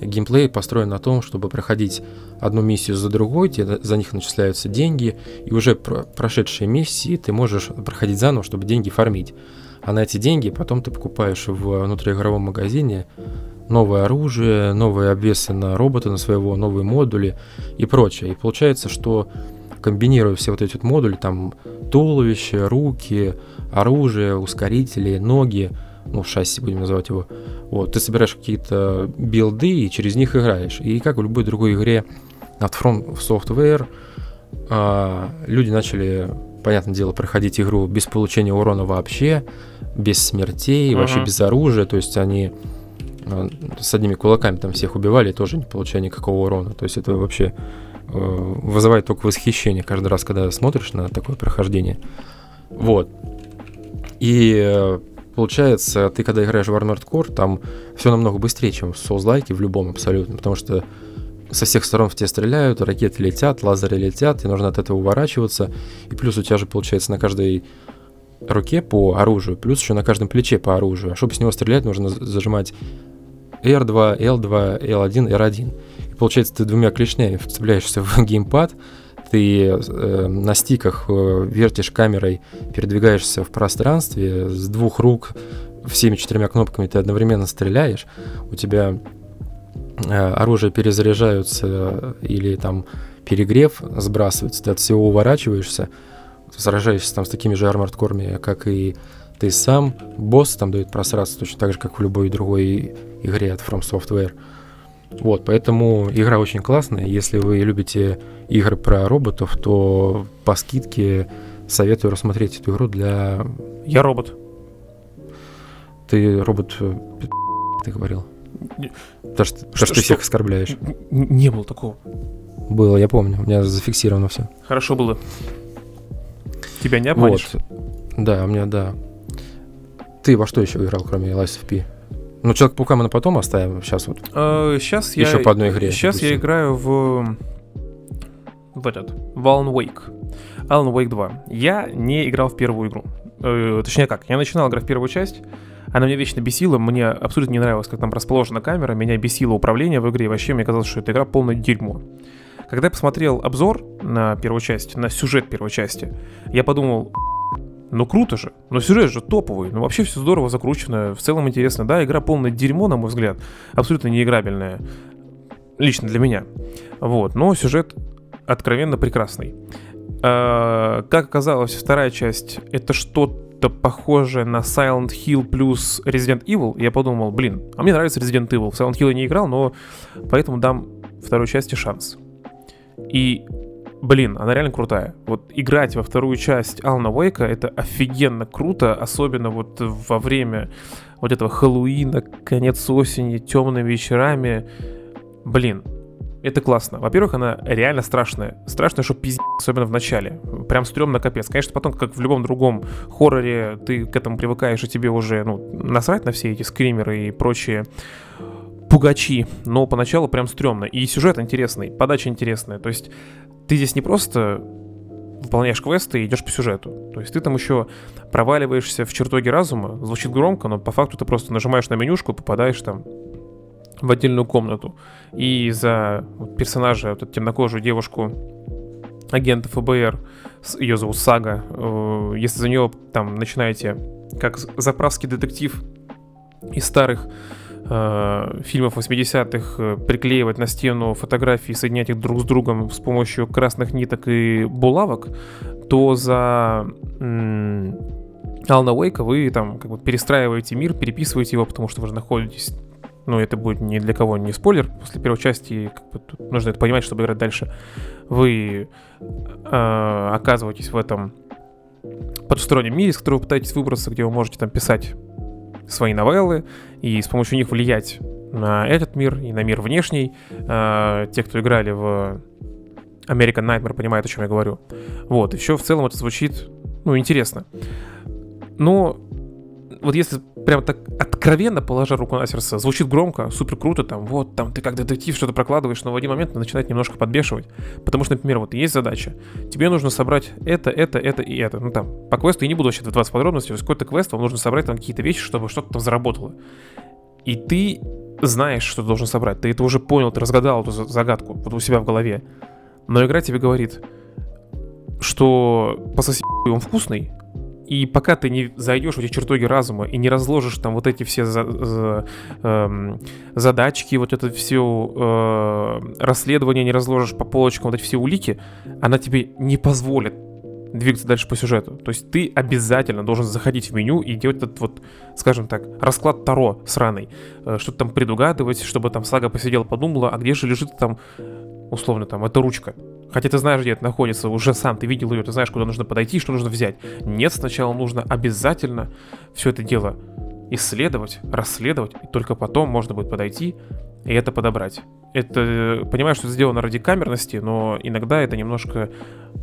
геймплей построен на том, чтобы проходить одну миссию за другой, тебе за них начисляются деньги, и уже про- прошедшие миссии ты можешь проходить заново, чтобы деньги фармить. А на эти деньги потом ты покупаешь в внутриигровом магазине новое оружие, новые обвесы на робота, на своего, новые модули и прочее. И получается, что комбинируя все вот эти вот модули, там туловище, руки, оружие, ускорители, ноги, ну, шасси будем называть его, вот, ты собираешь какие-то билды и через них играешь. И как в любой другой игре от From Software а, люди начали, понятное дело, проходить игру без получения урона вообще, без смертей, вообще Мгм. без оружия. То есть они с одними кулаками там всех убивали, тоже не получая никакого урона. То есть это вообще э, вызывает только восхищение каждый раз, когда смотришь на такое прохождение. Вот. И э, получается, ты когда играешь в Armored Core, там все намного быстрее, чем в Souls-like в любом абсолютно, потому что со всех сторон в тебя стреляют, ракеты летят, лазеры летят, и нужно от этого уворачиваться. И плюс у тебя же получается на каждой руке по оружию, плюс еще на каждом плече по оружию. А чтобы с него стрелять, нужно зажимать R2, L2, L1, R1. И получается, ты двумя клешнями вцепляешься в геймпад, ты э, на стиках э, вертишь камерой, передвигаешься в пространстве с двух рук всеми четырьмя кнопками ты одновременно стреляешь, у тебя э, оружие перезаряжаются или там перегрев сбрасывается, ты от всего уворачиваешься, сражаешься там с такими же армордкорами, как и ты сам. Босс там дает просраться точно так же, как в любой другой игре от From Software. Вот, поэтому игра очень классная. Если вы любите игры про роботов, то по скидке советую рассмотреть эту игру для... Я робот. Ты робот... э, Ты говорил. Потому что, Что- что ты всех оскорбляешь. Не было такого. Было, я помню. У меня зафиксировано все. Хорошо было. Тебя не обманешь? Вот. Да, у меня, да. Ты во что еще играл, кроме Lies of P? Ну, Человек-паука мы потом оставим. Сейчас вот. сейчас я... Еще по одной игре, Сейчас я допустим. играю в... В этот... В Alan Wake. Alan Wake 2. Я не играл в первую игру. Э, точнее как, я начинал играть в первую часть, она меня вечно бесила, мне абсолютно не нравилось, как там расположена камера, меня бесило управление в игре, и вообще мне казалось, что эта игра полное дерьмо. Когда я посмотрел обзор на первую часть, на сюжет первой части, я подумал, ну круто же, но сюжет же топовый, ну вообще все здорово закручено, в целом интересно. Да, игра полное дерьмо, на мой взгляд, абсолютно неиграбельная, лично для меня. Вот, но сюжет откровенно прекрасный. А, как оказалось, вторая часть это что-то похожее на Silent Hill плюс Resident Evil. Я подумал, блин, а мне нравится Resident Evil. В Silent Hill я не играл, но поэтому дам второй части шанс. И, блин, она реально крутая. Вот играть во вторую часть Алана Уэйка это офигенно круто, особенно вот во время вот этого Хэллоуина, конец осени, темными вечерами. Блин, это классно. Во-первых, она реально страшная. Страшная, что пиздец, особенно в начале. Прям стрёмно капец. Конечно, потом, как в любом другом хорроре, ты к этому привыкаешь, и тебе уже, ну, насрать на все эти скримеры и прочие пугачи. Но поначалу прям стрёмно. И сюжет интересный, подача интересная. То есть ты здесь не просто выполняешь квесты и идешь по сюжету. То есть ты там еще проваливаешься в чертоге разума. Звучит громко, но по факту ты просто нажимаешь на менюшку попадаешь там в отдельную комнату. И за персонажа, вот эту темнокожую девушку, агента ФБР, ее зовут Сага, э, если за нее там начинаете как заправский детектив из старых э, фильмов 80-х э, приклеивать на стену фотографии, соединять их друг с другом с помощью красных ниток и булавок, то за м- Алана Уэйка вы там как бы перестраиваете мир, переписываете его, потому что вы же находитесь ну, это будет ни для кого не спойлер, после первой части как бы, нужно это понимать, чтобы играть дальше. Вы э, оказываетесь в этом потустороннем мире, из которого пытаетесь выбраться, где вы можете там писать свои новеллы и с помощью них влиять на этот мир и на мир внешний. Э, те, кто играли в American Nightmare, понимают, о чем я говорю. Вот, все в целом это звучит, ну, интересно. Но вот если прям так откровенно положа руку на сердце, звучит громко, супер круто, там, вот, там, ты как детектив что-то прокладываешь, но в один момент начинает немножко подбешивать. Потому что, например, вот есть задача, тебе нужно собрать это, это, это и это. Ну, там, по квесту я не буду вообще в 20 подробностей, то есть какой-то квест, вам нужно собрать там какие-то вещи, чтобы что-то там заработало. И ты знаешь, что ты должен собрать, ты это уже понял, ты разгадал эту загадку вот у себя в голове. Но игра тебе говорит, что пососи он вкусный, и пока ты не зайдешь в эти чертоги разума и не разложишь там вот эти все за, за, э, задачки, вот это все э, расследование не разложишь по полочкам, вот эти все улики, она тебе не позволит двигаться дальше по сюжету. То есть ты обязательно должен заходить в меню и делать этот вот, скажем так, расклад Таро сраный. Э, что-то там предугадывать, чтобы там сага посидела, подумала, а где же лежит там, условно там, эта ручка. Хотя ты знаешь, где это находится, уже сам ты видел ее, ты знаешь, куда нужно подойти, что нужно взять. Нет, сначала нужно обязательно все это дело исследовать, расследовать, и только потом можно будет подойти и это подобрать. Это, понимаю, что это сделано ради камерности, но иногда это немножко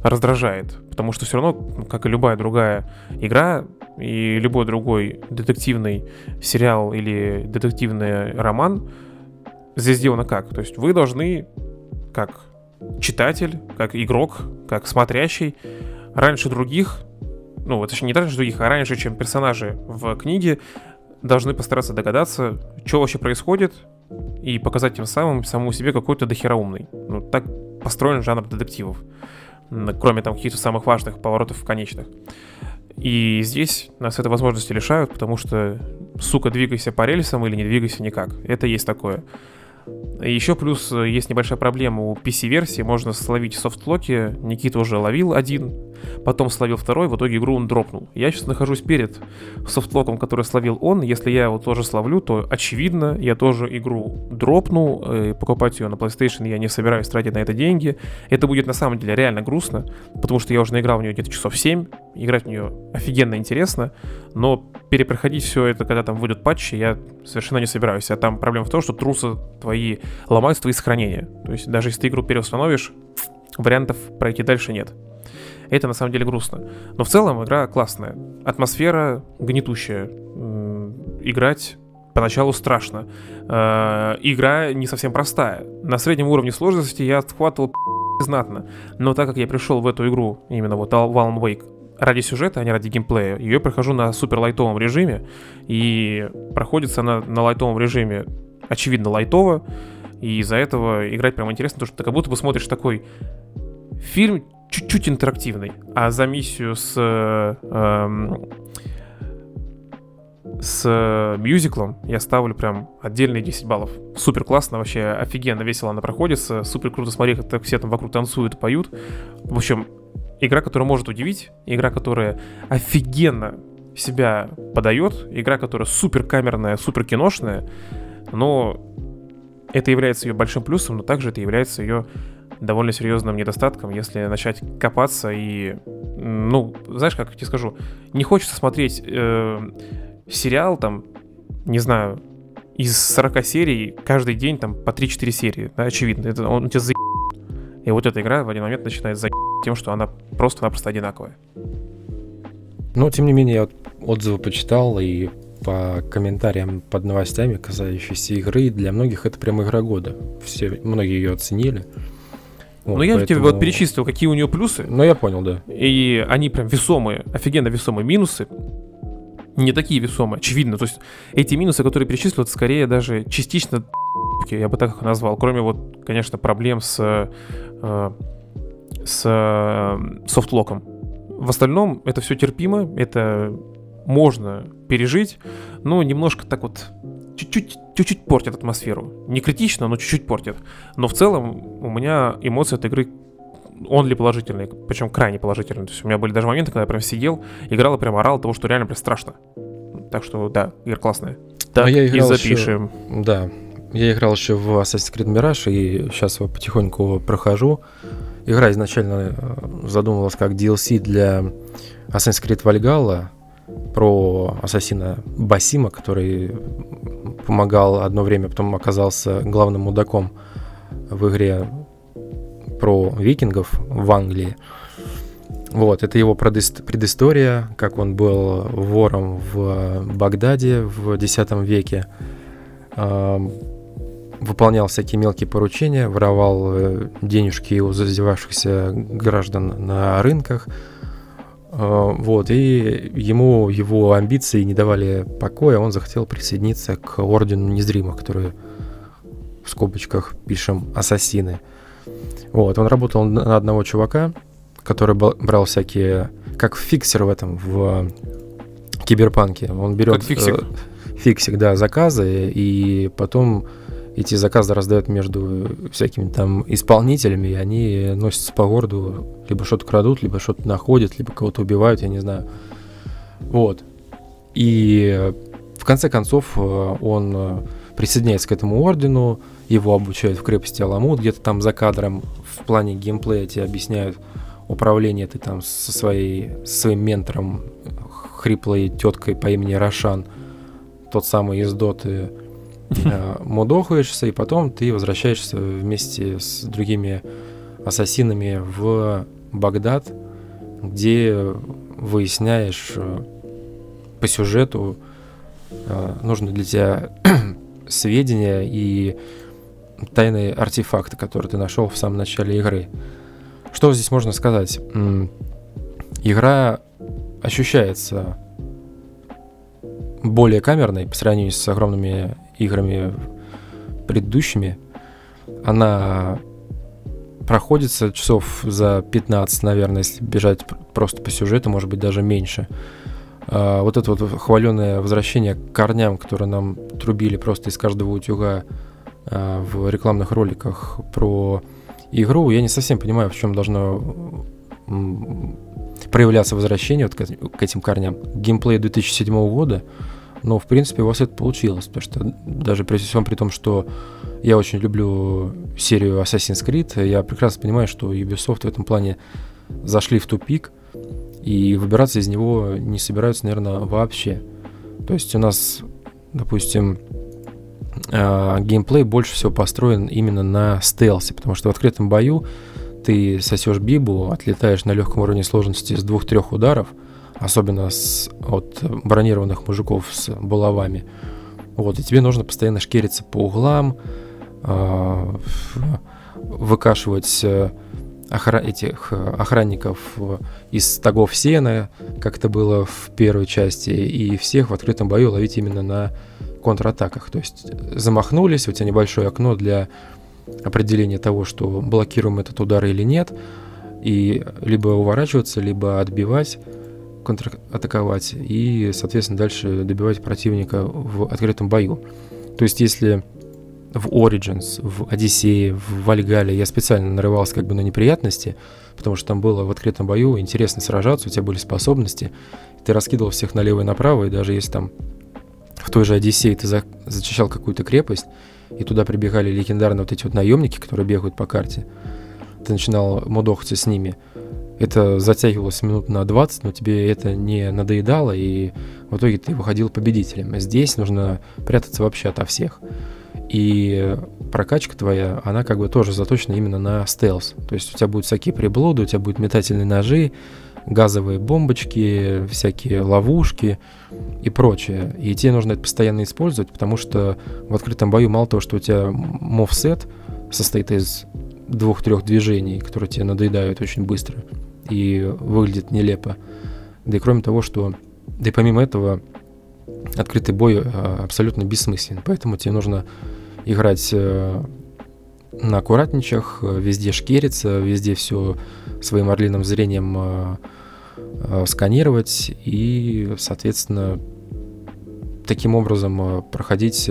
раздражает, потому что все равно, как и любая другая игра и любой другой детективный сериал или детективный роман, здесь сделано как? То есть вы должны, как читатель, как игрок, как смотрящий, раньше других, ну, же не раньше других, а раньше, чем персонажи в книге, должны постараться догадаться, что вообще происходит, и показать тем самым самому себе какой-то дохераумный. Ну, так построен жанр детективов. Кроме там каких-то самых важных поворотов конечных. И здесь нас этой возможности лишают, потому что, сука, двигайся по рельсам или не двигайся никак. Это есть такое. Еще плюс э, есть небольшая проблема у PC-версии, можно словить софтлоки, Никита уже ловил один, потом словил второй, в итоге игру он дропнул. Я сейчас нахожусь перед софтлоком, который словил он, если я его тоже словлю, то очевидно, я тоже игру дропну, э, покупать ее на PlayStation я не собираюсь тратить на это деньги. Это будет на самом деле реально грустно, потому что я уже наиграл в нее где-то часов 7, играть в нее офигенно интересно, но перепроходить все это, когда там выйдут патчи, я совершенно не собираюсь. А там проблема в том, что трусы твои ломаются твои сохранения. То есть даже если ты игру переустановишь, вариантов пройти дальше нет. Это на самом деле грустно. Но в целом игра классная. Атмосфера гнетущая. Играть поначалу страшно. Э, игра не совсем простая. На среднем уровне сложности я отхватывал знатно. Но так как я пришел в эту игру, именно вот Alan Wake, ради сюжета, а не ради геймплея, ее прохожу на супер лайтовом режиме, и проходится она на лайтовом режиме очевидно лайтово, и из-за этого играть прям интересно, потому что ты как будто бы смотришь такой фильм чуть-чуть интерактивный, а за миссию с эм, с мюзиклом я ставлю прям отдельные 10 баллов. Супер классно, вообще офигенно весело она проходится, супер круто смотреть, как все там вокруг танцуют и поют. В общем, игра, которая может удивить, игра, которая офигенно себя подает, игра, которая супер камерная, супер киношная, но это является ее большим плюсом, но также это является ее довольно серьезным недостатком, если начать копаться и, ну, знаешь, как я тебе скажу, не хочется смотреть э, сериал там, не знаю, из 40 серий каждый день там по 3-4 серии, да, очевидно, это он тебя за... И вот эта игра в один момент начинает за тем, что она просто-напросто одинаковая. Но, тем не менее, я отзывы почитал, и по комментариям под новостями, касающиеся игры, для многих это прям игра года. Все, многие ее оценили. Вот, ну, я поэтому... тебе вот перечислил, какие у нее плюсы. Ну, я понял, да. И они прям весомые, офигенно весомые минусы. Не такие весомые, очевидно. То есть эти минусы, которые перечислил, это скорее даже частично я бы так их назвал. Кроме вот, конечно, проблем с, э, с э, софтлоком. В остальном это все терпимо, это можно пережить, но немножко так вот чуть-чуть чуть-чуть портит атмосферу. Не критично, но чуть-чуть портит. Но в целом у меня эмоции от игры он ли положительный, причем крайне положительный. То есть у меня были даже моменты, когда я прям сидел, играл и прям орал того, что реально прям страшно. Так что да, игра классная. Так, а я играл и запишем. Еще, да, я играл еще в Assassin's Creed Mirage и сейчас его потихоньку прохожу. Игра изначально э, задумывалась как DLC для Assassin's Creed Valhalla про ассасина Басима, который помогал одно время, потом оказался главным мудаком в игре про викингов в Англии. Вот, это его предыстория, как он был вором в Багдаде в X веке, выполнял всякие мелкие поручения, воровал э, денежки у зазевавшихся граждан на рынках, вот, и ему его амбиции не давали покоя, он захотел присоединиться к Ордену Незримых, которые в скобочках пишем «Ассасины». Вот, он работал на одного чувака, который брал всякие, как фиксер в этом, в киберпанке. Он берет... Как фиксик? Э, фиксик, да, заказы, и потом эти заказы раздают между всякими там исполнителями, и они носятся по городу, либо что-то крадут, либо что-то находят, либо кого-то убивают, я не знаю. Вот. И в конце концов э, он э, присоединяется к этому ордену, его обучают в крепости Аламут, где-то там за кадром в плане геймплея тебе объясняют управление ты там со, своей, со своим ментором, хриплой теткой по имени Рошан, тот самый из Доты, мудохаешься, и потом ты возвращаешься вместе с другими ассасинами в Багдад, где выясняешь э, по сюжету э, нужно для тебя сведения и тайные артефакты, которые ты нашел в самом начале игры. Что здесь можно сказать? Игра ощущается более камерной по сравнению с огромными играми предыдущими. Она проходится часов за 15, наверное, если бежать просто по сюжету, может быть, даже меньше. А, вот это вот хваленое возвращение к корням, которые нам трубили просто из каждого утюга а, в рекламных роликах про игру, я не совсем понимаю, в чем должно проявляться возвращение вот к этим корням. Геймплей 2007 года, но в принципе у вас это получилось, потому что даже при всем при том, что я очень люблю серию Assassin's Creed, я прекрасно понимаю, что Ubisoft в этом плане зашли в тупик, и выбираться из него не собираются, наверное, вообще. То есть у нас, допустим, э, геймплей больше всего построен именно на стелсе, потому что в открытом бою ты сосешь бибу, отлетаешь на легком уровне сложности с двух-трех ударов, особенно с, от бронированных мужиков с булавами. Вот, и тебе нужно постоянно шкериться по углам, э, выкашивать охра- этих э, охранников из стогов сена, как это было в первой части, и всех в открытом бою ловить именно на контратаках. То есть замахнулись, у тебя небольшое окно для определения того, что блокируем этот удар или нет, и либо уворачиваться, либо отбивать, контратаковать, и, соответственно, дальше добивать противника в открытом бою. То есть, если в Origins, в Одиссее, в Вальгале я специально нарывался как бы на неприятности, потому что там было в открытом бою интересно сражаться, у тебя были способности, ты раскидывал всех налево и направо, и даже если там в той же Одиссее ты за, зачищал какую-то крепость, и туда прибегали легендарные вот эти вот наемники, которые бегают по карте, ты начинал мудохаться с ними, это затягивалось минут на 20, но тебе это не надоедало, и в итоге ты выходил победителем. Здесь нужно прятаться вообще ото всех. И прокачка твоя, она как бы тоже заточена именно на стелс. То есть у тебя будут всякие приблуды, у тебя будут метательные ножи, газовые бомбочки, всякие ловушки и прочее. И тебе нужно это постоянно использовать, потому что в открытом бою мало того, что у тебя мовсет состоит из двух-трех движений, которые тебе надоедают очень быстро и выглядит нелепо. Да и кроме того, что... Да и помимо этого, открытый бой а, абсолютно бессмыслен. Поэтому тебе нужно играть э, на аккуратничах, э, везде шкериться, везде все своим орлиным зрением э, сканировать, и, соответственно, таким образом проходить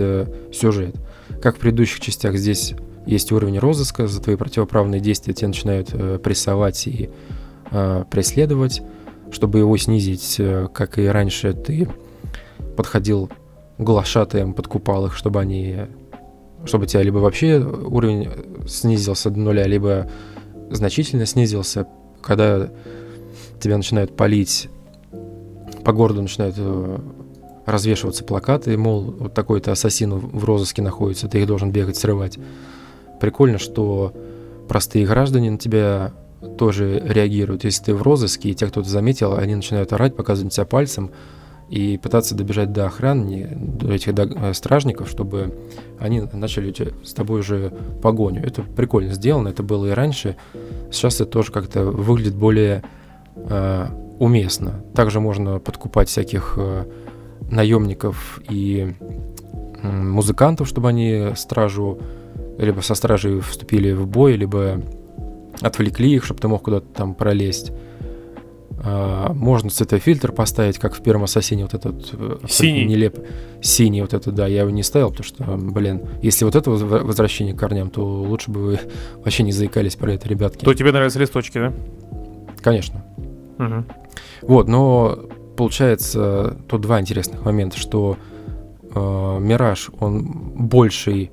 сюжет. Как в предыдущих частях здесь есть уровень розыска, за твои противоправные действия тебя начинают прессовать и преследовать. Чтобы его снизить, как и раньше, ты подходил глашатаем, подкупал их, чтобы они чтобы тебя либо вообще уровень снизился до нуля, либо значительно снизился, когда тебя начинают палить, по городу начинают э, развешиваться плакаты, мол, вот такой-то ассасин в розыске находится, ты их должен бегать, срывать. Прикольно, что простые граждане на тебя тоже реагируют. Если ты в розыске, и тебя кто-то заметил, они начинают орать, показывать тебя пальцем, и пытаться добежать до охраны, до этих до, э, стражников, чтобы они начали с тобой уже погоню. Это прикольно сделано, это было и раньше. Сейчас это тоже как-то выглядит более э, уместно. Также можно подкупать всяких э, наемников и э, музыкантов, чтобы они стражу либо со стражей вступили в бой, либо отвлекли их, чтобы ты мог куда-то там пролезть. А, можно цветофильтр поставить, как в первом ассасине вот этот э, синий. нелеп синий вот это, да, я его не ставил, потому что, блин, если вот это возвращение к корням, то лучше бы вы вообще не заикались про это, ребятки. То тебе нравятся листочки, да? Конечно. Угу. Вот, но получается тут два интересных момента, что э, Мираж, он больший,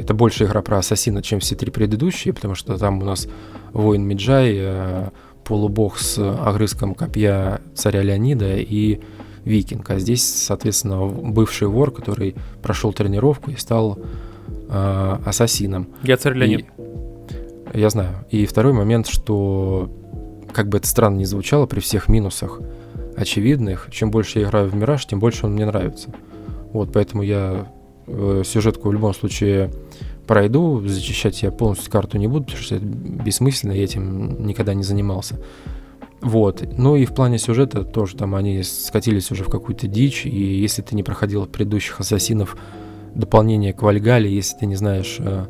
это больше игра про Ассасина, чем все три предыдущие, потому что там у нас воин Миджай, э, полубог с огрызком копья царя Леонида и викинг. А здесь, соответственно, бывший вор, который прошел тренировку и стал э, ассасином. Я царь Леонид. И, я знаю. И второй момент, что, как бы это странно ни звучало, при всех минусах очевидных, чем больше я играю в Мираж, тем больше он мне нравится. Вот, поэтому я э, сюжетку в любом случае пройду, зачищать я полностью карту не буду, потому что это бессмысленно, я этим никогда не занимался. Вот. Ну и в плане сюжета тоже там они скатились уже в какую-то дичь, и если ты не проходил предыдущих ассасинов дополнение к Вальгале, если ты не знаешь э,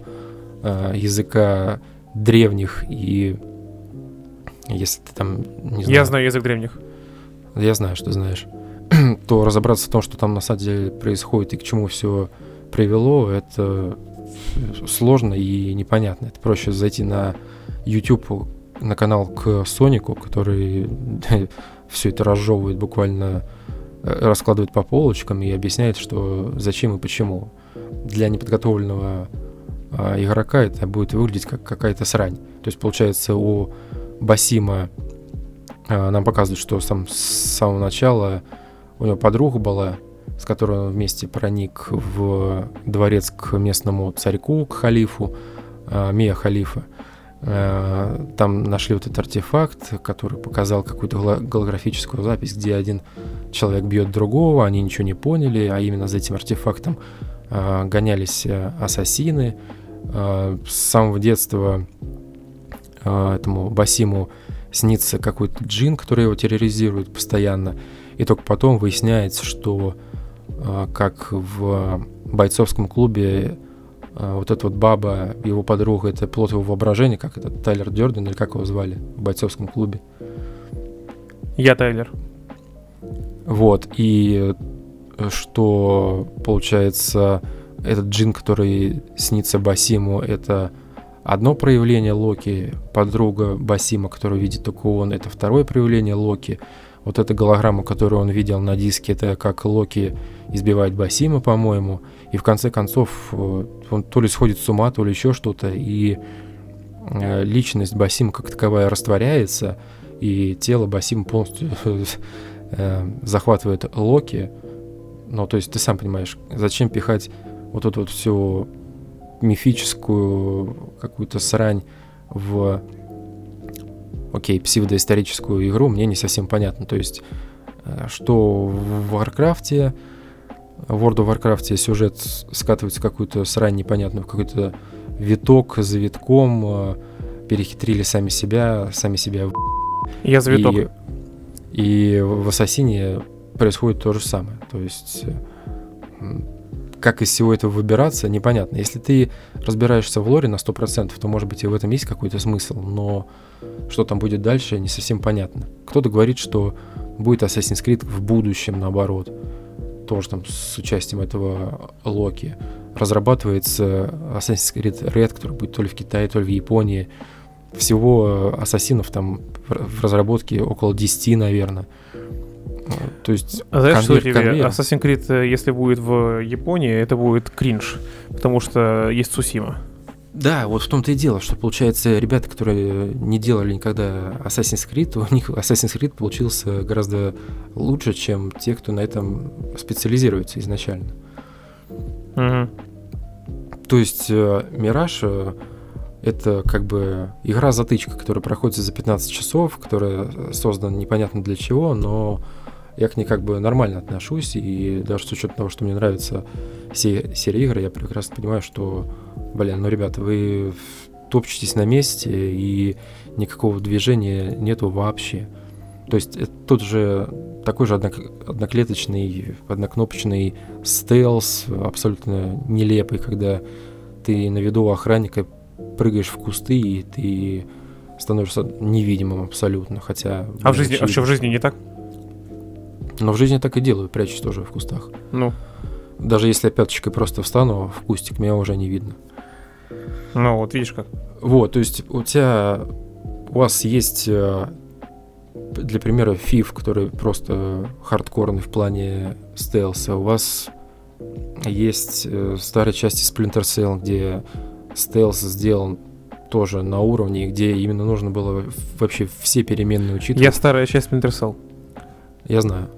э, языка древних и если ты там не знаю, Я знаю язык древних. Я знаю, что знаешь. то разобраться в том, что там на самом деле происходит и к чему все привело, это сложно и непонятно. Это проще зайти на YouTube, на канал к Сонику, который все это разжевывает буквально, э, раскладывает по полочкам и объясняет, что зачем и почему. Для неподготовленного а, игрока это будет выглядеть как какая-то срань. То есть, получается, у Басима а, нам показывают, что сам, с самого начала у него подруга была, с которой он вместе проник в дворец к местному царьку, к халифу, э, Мия халифа. Э, там нашли вот этот артефакт, который показал какую-то голографическую запись, где один человек бьет другого, они ничего не поняли, а именно за этим артефактом э, гонялись ассасины. С самого детства этому Басиму снится какой-то джин, который его терроризирует постоянно. И только потом выясняется, что как в бойцовском клубе а, вот эта вот баба, его подруга, это плод его воображения, как это Тайлер Дёрден, или как его звали в бойцовском клубе. Я Тайлер. Вот, и э, что получается, этот джин, который снится Басиму, это одно проявление Локи, подруга Басима, которую видит только он, это второе проявление Локи. Вот эта голограмма, которую он видел на диске, это как Локи избивает Басима, по-моему. И в конце концов э, он то ли сходит с ума, то ли еще что-то. И э, личность Басима как таковая растворяется, и тело Басима полностью э, захватывает Локи. Ну, то есть ты сам понимаешь, зачем пихать вот эту вот всю мифическую какую-то срань в окей, псевдоисторическую игру, мне не совсем понятно. То есть, э, что в Warcraft, в World of Warcraft сюжет скатывается в какую-то срань непонятную, в какой-то виток за витком, э, перехитрили сами себя, сами себя. Я за виток. И, и в Ассасине происходит то же самое. То есть как из всего этого выбираться, непонятно. Если ты разбираешься в лоре на 100%, то, может быть, и в этом есть какой-то смысл, но что там будет дальше, не совсем понятно. Кто-то говорит, что будет Assassin's Creed в будущем, наоборот. тоже там с участием этого Локи. Разрабатывается Assassin's Creed Red, который будет то ли в Китае, то ли в Японии. Всего ассасинов там в разработке около 10, наверное. То есть а знаешь, что тебе? Assassin's Creed, э, если будет в Японии, это будет кринж, потому что есть Сусима. Да, вот в том-то и дело, что получается, ребята, которые не делали никогда Assassin's Creed, у них Assassin's Creed получился гораздо лучше, чем те, кто на этом специализируется изначально. Угу. То есть э, Мираж э, это как бы игра-затычка, которая проходит за 15 часов, которая создана непонятно для чего, но я к ней как бы нормально отношусь, и даже с учетом того, что мне нравится все серия игр, я прекрасно понимаю, что, блин, ну, ребята, вы топчетесь на месте, и никакого движения нету вообще. То есть это тот же такой же одноклеточный, однокнопочный стелс, абсолютно нелепый, когда ты на виду охранника прыгаешь в кусты, и ты становишься невидимым абсолютно, хотя... А в жизни, а что в жизни не так? Но в жизни так и делаю, прячусь тоже в кустах. Ну. Даже если я пяточкой просто встану в кустик, меня уже не видно. Ну, вот видишь как. Вот, то есть у тебя, у вас есть, э, для примера, фиф, который просто хардкорный в плане стелса. У вас есть э, старые части Splinter Cell, где стелс сделан тоже на уровне, где именно нужно было вообще все переменные учитывать. Я старая часть Splinter Cell. Я знаю.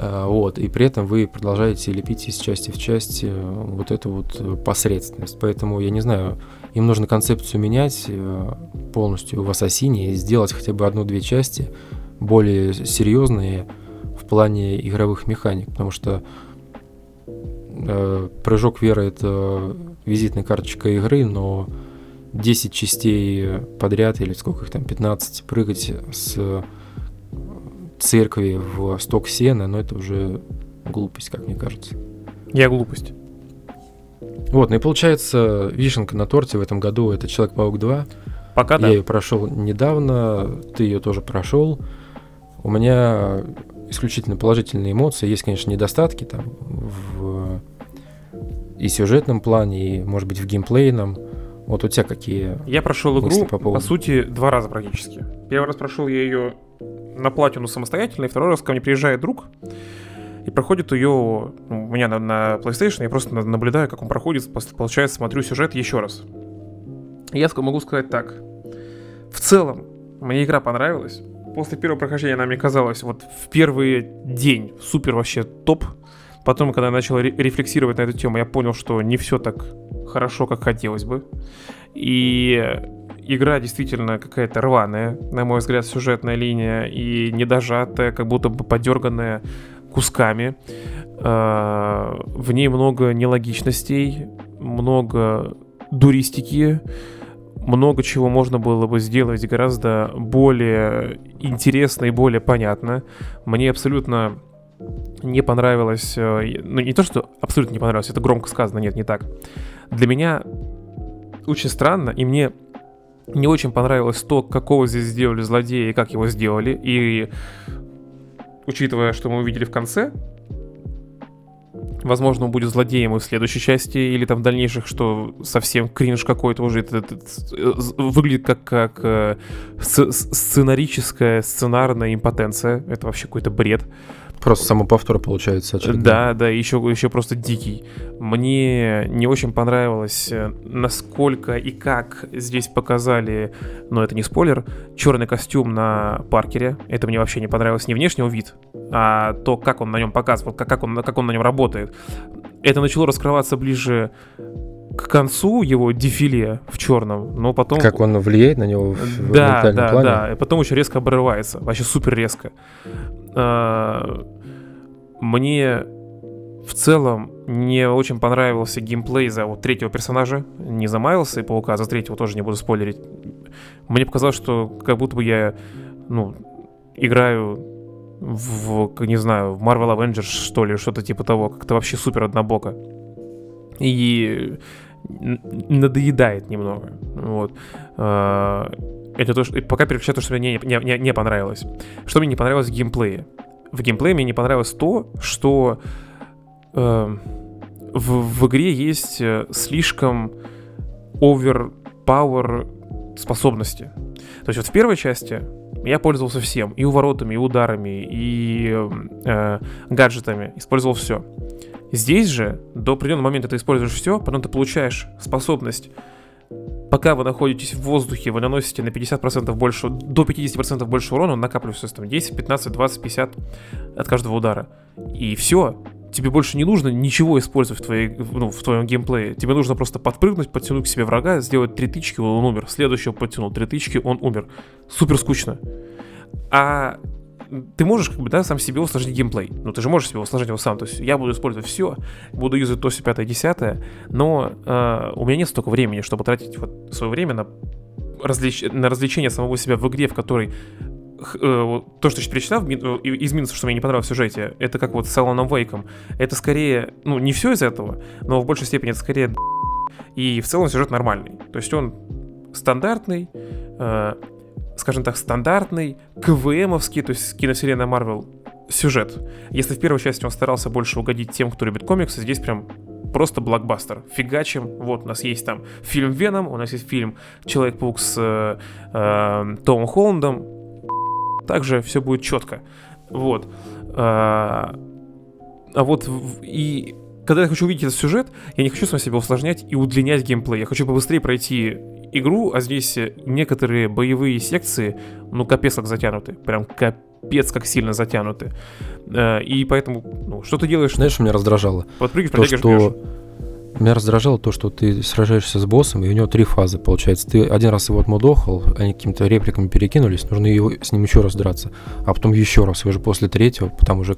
А, вот, и при этом вы продолжаете лепить из части в часть э, вот эту вот э, посредственность. Поэтому, я не знаю, им нужно концепцию менять э, полностью в Ассасине и сделать хотя бы одну-две части более серьезные в плане игровых механик, потому что прыжок веры это визитная карточка игры, но 10 частей подряд, или сколько их там, 15, прыгать с церкви в сток сена, но это уже глупость, как мне кажется. Я глупость. Вот, ну и получается, вишенка на торте в этом году это Человек-паук 2. Пока Я да. ее прошел недавно, ты ее тоже прошел. У меня исключительно положительные эмоции. Есть, конечно, недостатки там в и сюжетном плане, и, может быть, в геймплейном. Вот у тебя какие Я прошел игру, по, поводу... по сути, два раза практически. Первый раз прошел я ее на платину самостоятельно, и второй раз ко мне приезжает друг и проходит ее ну, у меня на, на PlayStation, я просто наблюдаю, как он проходит, получается, смотрю сюжет еще раз. я могу сказать так. В целом, мне игра понравилась. После первого прохождения она мне казалась вот в первый день супер вообще топ. Потом, когда я начал рефлексировать на эту тему, я понял, что не все так хорошо, как хотелось бы. И игра действительно какая-то рваная, на мой взгляд, сюжетная линия, и недожатая, как будто бы подерганная кусками. А, в ней много нелогичностей, много дуристики, много чего можно было бы сделать гораздо более интересно и более понятно. Мне абсолютно не понравилось, э, ну не то, что абсолютно не понравилось, это громко сказано, нет, не так. Для меня очень странно, и мне не очень понравилось то, какого здесь сделали злодея и как его сделали. И учитывая, что мы увидели в конце, возможно, он будет злодеем и в следующей части, или там в дальнейших, что совсем кринж какой-то уже это, это, это, выглядит как, как э, сценарическая, сценарная импотенция. Это вообще какой-то бред. Просто самоповтор получается очередной. Да, да, еще, еще просто дикий. Мне не очень понравилось, э, насколько и как здесь показали, но это не спойлер, черный костюм на Паркере. Это мне вообще не понравилось. Не внешний вид, а то, как он на нем показывал, как, как, он, как он на нем работает. Это начало раскрываться ближе к концу его дефиле в черном, но потом... Как он влияет на него в Да, да, плане? да. И потом очень резко обрывается. Вообще супер резко. А, мне в целом не очень понравился геймплей за вот третьего персонажа. Не за Майлса и Паука, а за третьего тоже не буду спойлерить. Мне показалось, что как будто бы я, ну, играю в, не знаю, в Marvel Avengers, что ли, что-то типа того. Как-то вообще супер однобоко. И надоедает немного. Вот. Это то, что, пока переключаю то, что мне не, не, не понравилось. Что мне не понравилось в геймплее? В геймплее мне не понравилось то, что э, в, в игре есть э, слишком overpower способности. То есть вот в первой части я пользовался всем, и уворотами, и ударами, и э, гаджетами, использовал все. Здесь же до определенного момента ты используешь все, потом ты получаешь способность пока вы находитесь в воздухе, вы наносите на 50% больше, до 50% больше урона, он накапливается там 10, 15, 20, 50 от каждого удара. И все, тебе больше не нужно ничего использовать в, твоей, ну, в твоем геймплее. Тебе нужно просто подпрыгнуть, подтянуть к себе врага, сделать три тычки, он умер. Следующего подтянул, три тычки, он умер. Супер скучно. А ты можешь, как бы, да, сам себе усложнить геймплей. Ну, ты же можешь себе усложнить его сам. То есть я буду использовать все, буду юзать то, все, пятое, десятое, но э, у меня нет столько времени, чтобы тратить вот свое время на, развлеч... на развлечение самого себя в игре, в которой э, то, что я перечислял, э, из минусов, что мне не понравилось в сюжете, это как вот с Alan Вейком. Это скорее, ну, не все из этого, но в большей степени это скорее и в целом сюжет нормальный. То есть он стандартный, э, скажем так, стандартный, КВМовский, то есть киновселенная Марвел, сюжет. Если в первой части он старался больше угодить тем, кто любит комиксы, здесь прям просто блокбастер. Фигачим. Вот у нас есть там фильм Веном, у нас есть фильм Человек-паук с э, э, Томом Холландом. Также все будет четко. Вот. А, а вот и когда я хочу увидеть этот сюжет, я не хочу сам себя усложнять и удлинять геймплей. Я хочу побыстрее пройти игру, а здесь некоторые боевые секции, ну, капец как затянуты. Прям капец как сильно затянуты. Э, и поэтому, ну, что ты делаешь? Знаешь, меня раздражало? Подпрыгиваешь, то, что... Меня раздражало то, что ты сражаешься с боссом, и у него три фазы, получается. Ты один раз его отмудохал, они какими-то репликами перекинулись, нужно его, с ним еще раз драться. А потом еще раз, и уже после третьего, потому уже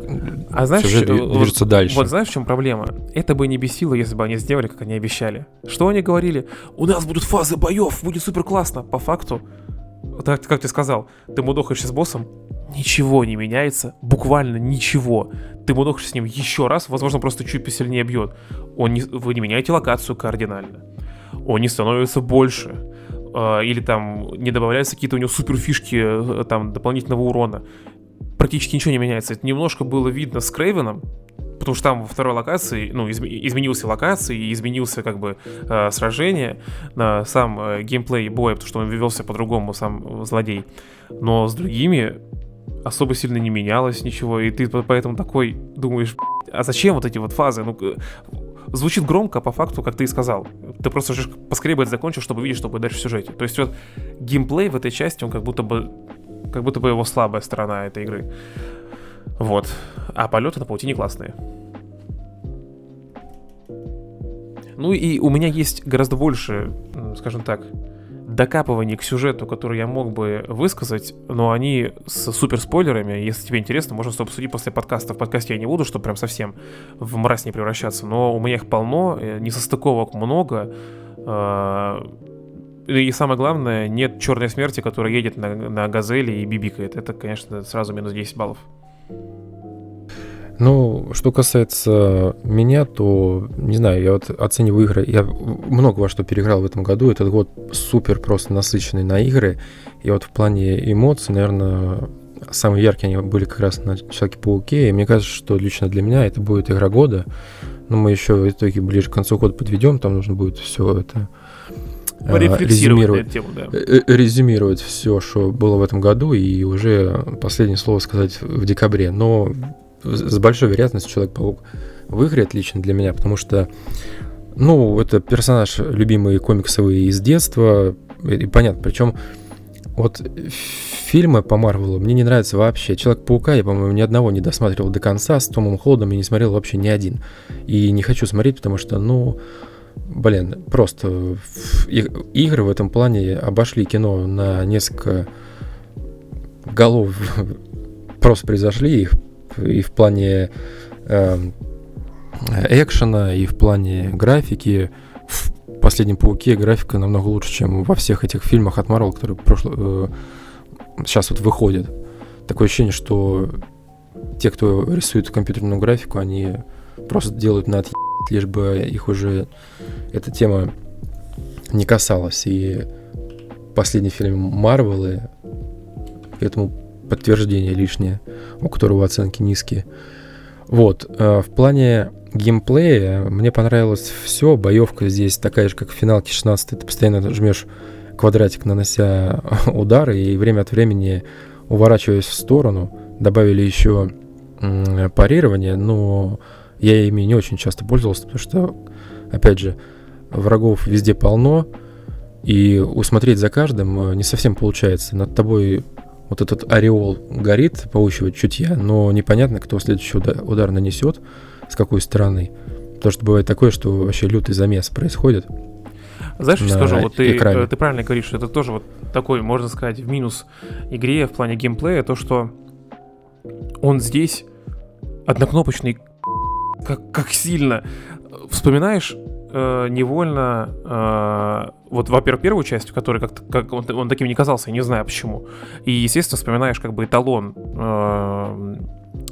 а знаешь, сюжет движется вот, дальше. Вот знаешь, в чем проблема? Это бы не бесило, если бы они сделали, как они обещали. Что они говорили? У нас будут фазы боев, будет супер классно. По факту, так, как ты сказал, ты мудохаешься с боссом, ничего не меняется, буквально ничего. Ты мудохаешься с ним еще раз, возможно, просто чуть посильнее бьет. Он не, вы не меняете локацию кардинально. Он не становится больше. Э, или там не добавляются какие-то у него супер фишки э, там дополнительного урона. Практически ничего не меняется. Это немножко было видно с Крейвеном, потому что там во второй локации, ну, изм, изменился локация и изменился как бы э, сражение, э, сам э, геймплей боя, потому что он велся по-другому, сам злодей. Но с другими особо сильно не менялось ничего, и ты поэтому такой думаешь, а зачем вот эти вот фазы? Ну, звучит громко, по факту, как ты и сказал. Ты просто же поскорее бы это закончил, чтобы видеть, что будет дальше в сюжете. То есть вот геймплей в этой части, он как будто бы как будто бы его слабая сторона этой игры. Вот. А полеты на паутине классные. Ну и у меня есть гораздо больше, скажем так, докапываний к сюжету, который я мог бы высказать, но они с супер спойлерами. Если тебе интересно, можно с обсудить после подкаста. В подкасте я не буду, чтобы прям совсем в мразь не превращаться, но у меня их полно, э, несостыковок много. А, и самое главное, нет черной смерти, которая едет на, на газели и бибикает. Это, конечно, сразу минус 10 баллов. Ну, что касается меня, то, не знаю, я вот оцениваю игры, я много во что переиграл в этом году, этот год супер просто насыщенный на игры, и вот в плане эмоций, наверное, самые яркие они были как раз на Человеке-пауке, и мне кажется, что лично для меня это будет игра года, но мы еще в итоге ближе к концу года подведем, там нужно будет все это а, резюмировать, тему, да. Э, э, резюмировать все, что было в этом году, и уже последнее слово сказать в декабре. Но с большой вероятностью Человек-паук выиграет лично для меня, потому что, ну, это персонаж любимый комиксовый из детства, и понятно, причем вот фильмы по Марвелу мне не нравятся вообще. Человек-паука я, по-моему, ни одного не досматривал до конца, с Томом Холдом я не смотрел вообще ни один. И не хочу смотреть, потому что, ну, блин, просто игры в этом плане обошли кино на несколько голов просто произошли, их и в плане э, экшена, и в плане графики. В последнем Пауке графика намного лучше, чем во всех этих фильмах от Marvel, которые прошло, э, сейчас вот выходят. Такое ощущение, что те, кто рисует компьютерную графику, они просто делают на отъеб, лишь бы их уже эта тема не касалась. И последний фильм Марвелы этому подтверждение лишнее, у которого оценки низкие. Вот, э, в плане геймплея мне понравилось все. Боевка здесь такая же, как в финалке 16. Ты постоянно жмешь квадратик, нанося удары, и время от времени уворачиваясь в сторону. Добавили еще парирование, но я ими не очень часто пользовался, потому что, опять же, врагов везде полно, и усмотреть за каждым э, не совсем получается. Над тобой вот этот ореол горит паучьего чутья, но непонятно, кто следующий удар, удар нанесет, с какой стороны. Потому что бывает такое, что вообще лютый замес происходит. Знаешь, что скажу, вот ты, экране. ты правильно говоришь, что это тоже вот такой, можно сказать, в минус игре в плане геймплея, то, что он здесь однокнопочный как, как сильно. Вспоминаешь э, невольно, э, вот, во-первых, первую часть, в которой как, как он, он таким не казался, я не знаю почему. И, естественно, вспоминаешь как бы эталон э,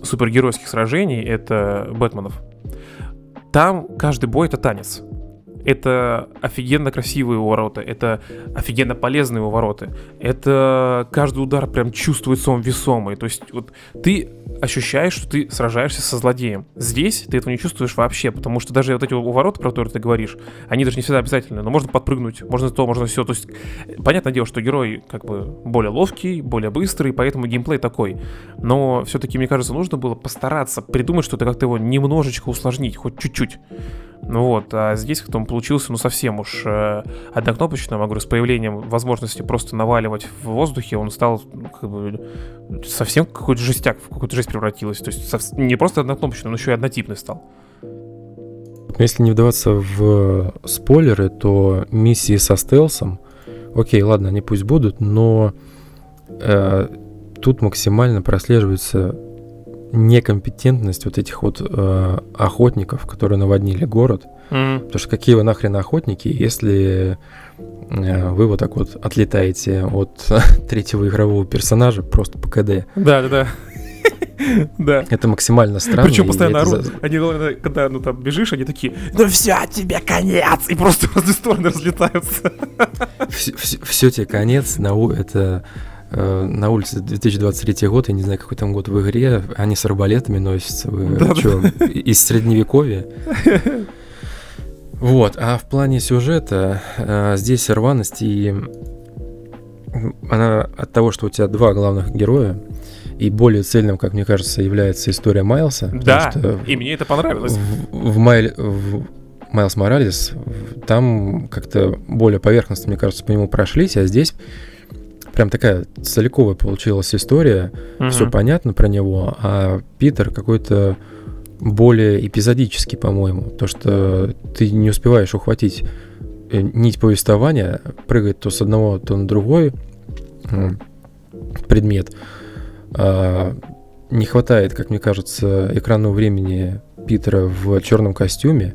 супергеройских сражений, это Бэтменов. Там каждый бой это танец это офигенно красивые ворота, это офигенно полезные ворота, это каждый удар прям чувствуется он весомый, то есть вот ты ощущаешь, что ты сражаешься со злодеем. Здесь ты этого не чувствуешь вообще, потому что даже вот эти ворота, про которые ты говоришь, они даже не всегда обязательны, но можно подпрыгнуть, можно то, можно все, то есть понятное дело, что герой как бы более ловкий, более быстрый, поэтому геймплей такой, но все-таки, мне кажется, нужно было постараться придумать что-то, как-то его немножечко усложнить, хоть чуть-чуть. Ну вот, а здесь как-то он получился, ну, совсем уж э, однокнопочным, я говорю, с появлением возможности просто наваливать в воздухе, он стал ну, как бы совсем какой-то жестяк, в какую-то жесть превратилась. То есть не просто однокнопочный, но еще и однотипный стал. Если не вдаваться в спойлеры, то миссии со стелсом, окей, ладно, они пусть будут, но э, тут максимально прослеживается некомпетентность вот этих вот э, охотников, которые наводнили город. Mm-hmm. Потому что какие вы нахрен охотники, если э, вы вот так вот отлетаете от третьего игрового персонажа просто по КД. Да, да, да. Да. Это максимально странно. Причем постоянно орут. За... Они, когда ну там бежишь, они такие, ну все, тебе конец! И просто в разные стороны разлетаются. Все, все, все тебе конец, на это на улице 2023 год, я не знаю, какой там год в игре, они с арбалетами носятся. Вы да, что, да. из средневековья? Вот, а в плане сюжета э, здесь рваность и она от того, что у тебя два главных героя, и более цельным, как мне кажется, является история Майлса. Да, что и мне это понравилось. В, в, Майл, в Майлз Моралес там как-то более поверхностно, мне кажется, по нему прошлись, а здесь прям такая целиковая получилась история, угу. все понятно про него, а Питер какой-то более эпизодический, по-моему, то что ты не успеваешь ухватить э, нить повествования, прыгает то с одного, то на другой предмет. А, не хватает, как мне кажется, экранного времени Питера в черном костюме.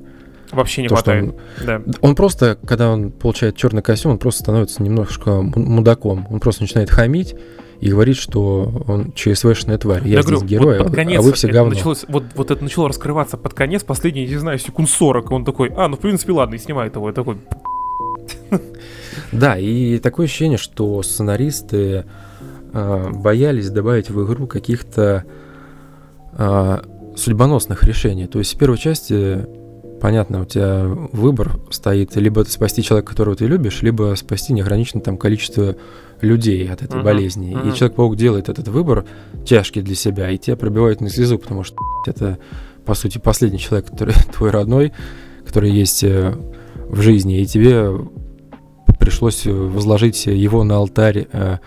Вообще не то, хватает. Он, да. он просто, когда он получает черный костюм, он просто становится немножко мудаком. Он просто начинает хамить и говорит, что он ЧСВшная тварь. Я, Я здесь говорю, герой, вот под конец, а вы все говно. Началось, вот, вот это начало раскрываться под конец, последние, не знаю, секунд 40. Он такой, а, ну в принципе ладно, и снимает его. Я такой... Да, и такое ощущение, что сценаристы э, боялись добавить в игру каких-то э, судьбоносных решений. То есть в первой части понятно, у тебя выбор стоит, либо спасти человека, которого ты любишь, либо спасти неограниченное там количество людей от этой uh-huh, болезни. Uh-huh. И Человек-паук делает этот выбор тяжкий для себя, и тебя пробивает на слезу, потому что это, по сути, последний человек, который твой родной, который есть э, в жизни, и тебе пришлось возложить его на алтарь э,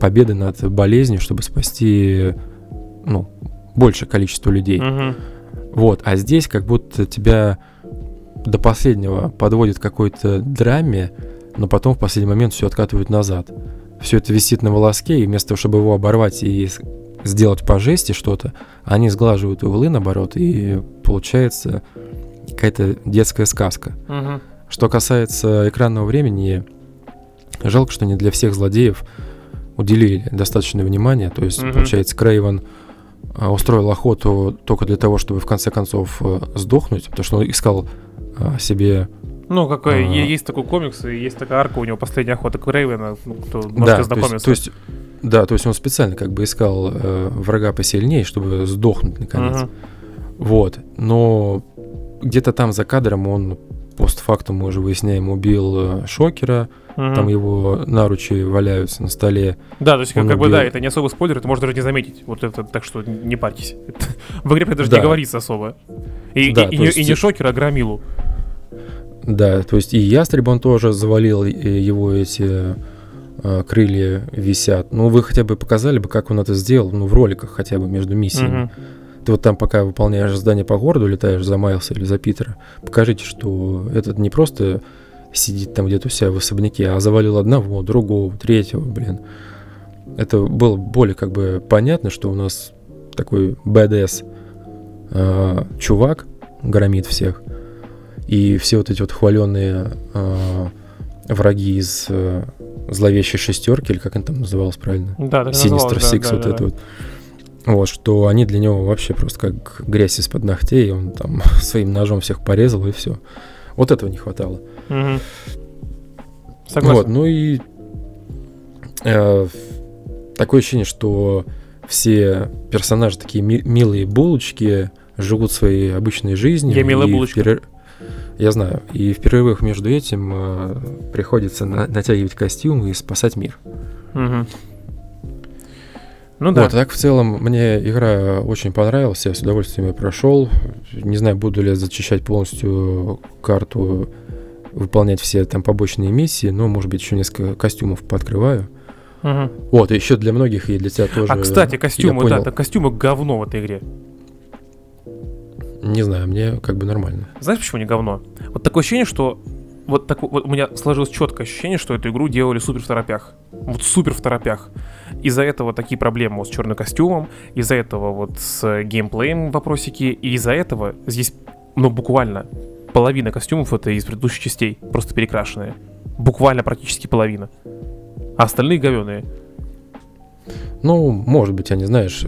победы над болезнью, чтобы спасти ну, большее количество людей. Uh-huh. Вот, а здесь как будто тебя до последнего подводит какой-то драме, но потом в последний момент все откатывают назад. Все это висит на волоске, и вместо того, чтобы его оборвать и сделать по жести что-то, они сглаживают углы наоборот, и получается какая-то детская сказка. Угу. Что касается экранного времени, жалко, что не для всех злодеев уделили достаточное внимание. То есть, угу. получается, Крейвен а, устроил охоту только для того, чтобы в конце концов э, сдохнуть, потому что он искал а, себе ну, какой, а... есть такой комикс, и есть такая арка у него «Последняя охота Крейвена», ну, кто может да, знакомиться. То есть, то есть, да, то есть он специально как бы искал э, врага посильнее, чтобы сдохнуть наконец. Uh-huh. Вот, но где-то там за кадром он постфактум, мы уже выясняем, убил э, Шокера, Мгм. там его наручи валяются на столе. Да, то есть, как, как бы, да, это не особо спойлер, это можно даже не заметить. Вот это, так что не парьтесь. В игре даже Да. не говорится особо. И, Да, и- и есть- и не Шокера, а Громилу. Да, то есть и ястреб он тоже завалил, его эти э, крылья висят. Ну, вы хотя бы показали бы, как он это сделал, ну, в роликах хотя бы между миссиями. Мгм. Ты вот там, пока выполняешь задание по городу, летаешь за Майлса или за Питера, покажите, что этот не просто сидит там где-то у себя в особняке, а завалил одного, другого, третьего, блин. Это было более как бы понятно, что у нас такой БДС э, чувак громит всех. И все вот эти вот хваленные враги из э, зловещей шестерки, или как он там назывался правильно? Да, называлось, да, Six, да, вот да, это да. вот. Вот, что они для него вообще просто как грязь из-под ногтей, и он там своим ножом всех порезал, и все. Вот этого не хватало. Мгм. Согласен. Вот, ну и э, такое ощущение, что все персонажи такие ми- милые булочки, живут своей обычной жизнью. Я милая булочка. перер- Я знаю. И в перерывах между этим э, приходится на- натягивать костюмы и спасать мир. Мгм. Ну да. Вот, а так в целом мне игра очень понравилась, я с удовольствием ее прошел. Не знаю, буду ли я зачищать полностью карту, выполнять все там побочные миссии, но, может быть, еще несколько костюмов пооткрываю. Мгм. Вот, еще для многих и для тебя тоже. А, кстати, костюмы, да, да, костюмы говно в этой игре. Не знаю, мне как бы нормально. Знаешь, почему не говно? Вот такое ощущение, что вот, так, вот у меня сложилось четкое ощущение, что эту игру делали супер в торопях. Вот супер в торопях. Из-за этого такие проблемы вот с черным костюмом, из-за этого вот с геймплеем вопросики, и из-за этого здесь, ну, буквально половина костюмов это из предыдущих частей, просто перекрашенные. Буквально практически половина. А остальные говеные. Ну, может быть, я не знаешь,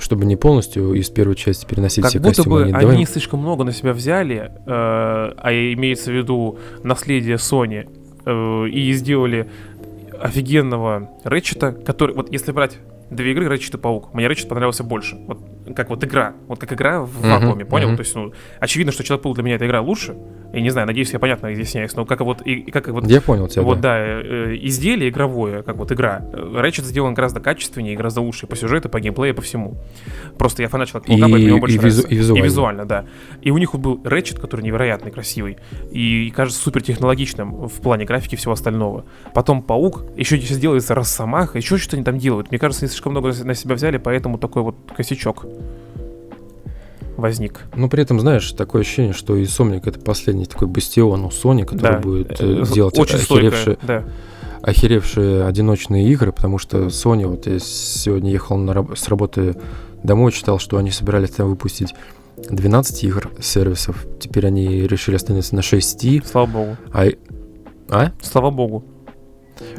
чтобы не полностью из первой части переносить Как все будто костюмы. бы они, они, давай- слишком много на себя взяли, э, а имеется в виду наследие Sony, э, и сделали офигенного Рэчета, который, вот если брать две игры Рэчет и Паук, мне Рэчет понравился больше. Вот как вот игра, вот как игра в вакууме, понял? мгм. То есть, ну, очевидно, что Человек-паук для меня эта игра лучше, и не знаю, надеюсь, я понятно изъясняюсь, но как вот, и, и как вот Я понял тебя. вот, да. да, э, э, изделие игровое, как вот игра. Рэчет сделан гораздо качественнее, гораздо лучше по сюжету, по геймплею, по всему. Просто я фанат Человека-паука, И- поэтому больше и визу- и визуально. И визуально, да. И у них вот был Рэчет, который невероятно красивый. И кажется супер технологичным в плане графики и всего остального. Потом Паук, еще здесь делается Росомаха, еще что-то они там делают. Мне кажется, они слишком много на себя взяли, поэтому такой вот косячок возник. Но при этом, знаешь, такое ощущение, что и Сомник это последний такой бастион у Sony, который Да. будет Э, э, делать Очень охеревшие, да. охеревшие одиночные игры, потому что Sony, вот я сегодня ехал на раб- с работы домой, читал, что они собирались там выпустить 12 игр сервисов, теперь они решили остановиться на 6, Слава богу. а... А? Слава богу.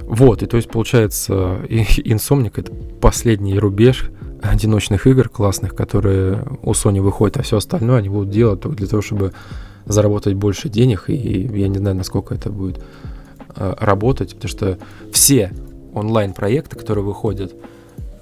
Вот, и то есть получается, и- Insomniac это последний рубеж одиночных игр классных, которые у Sony выходят, а все остальное они будут делать только для того, чтобы заработать больше денег, и я не знаю, насколько это будет э, работать, потому что все онлайн-проекты, которые выходят,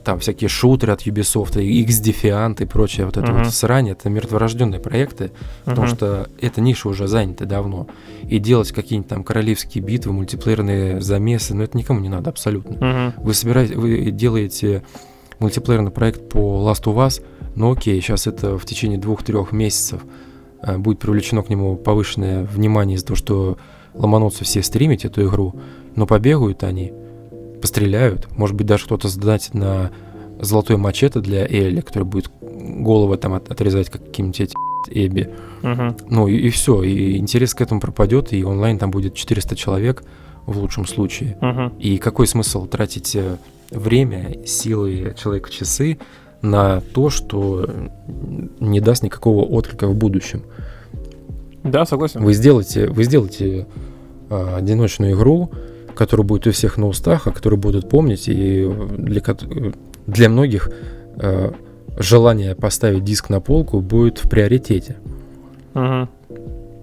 там всякие шутеры от Ubisoft, X-Defiant и прочее, вот это Мгм. вот срань, это мертворожденные проекты, потому Мгм. что эта ниша уже занята давно. И делать какие-нибудь там королевские битвы, мультиплеерные замесы, ну это никому не надо абсолютно. Мгм. Вы собираете, вы делаете мультиплеерный проект по Last of Us, ну окей, сейчас это в течение двух-трех месяцев э, будет привлечено к нему повышенное внимание из-за того, что ломанутся все стримить эту игру, но побегают они, постреляют, может быть даже кто-то задонатит на золотой мачете для Элли, который будет голову там от- отрезать как каким-нибудь эти Эбби. Мгм. Ну и, все, и интерес к этому пропадет, и онлайн там будет 400 человек в лучшем случае. Мгм. И какой смысл тратить э, время, силы человека часы на то, что не даст никакого отклика в будущем? Да, согласен. Вы сделаете, вы сделаете э, одиночную игру, которая будет у всех на устах, а которую будут помнить, и для, для многих э, желание поставить диск на полку будет в приоритете. Мгм.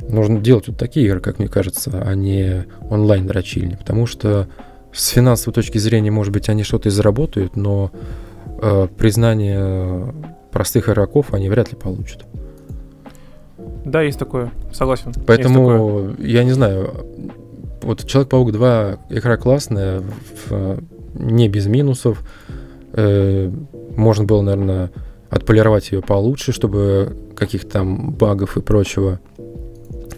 Нужно делать вот такие игры, как мне кажется, а не онлайн-дрочильни. Потому что с финансовой точки зрения, может быть, они что-то и заработают, но э, признание простых игроков они вряд ли получат. Да, есть такое, согласен. Поэтому, такое. я не знаю, вот Человек-паук 2 игра классная, в, не без минусов. Э, можно было, наверное, отполировать ее получше, чтобы каких-то там багов и прочего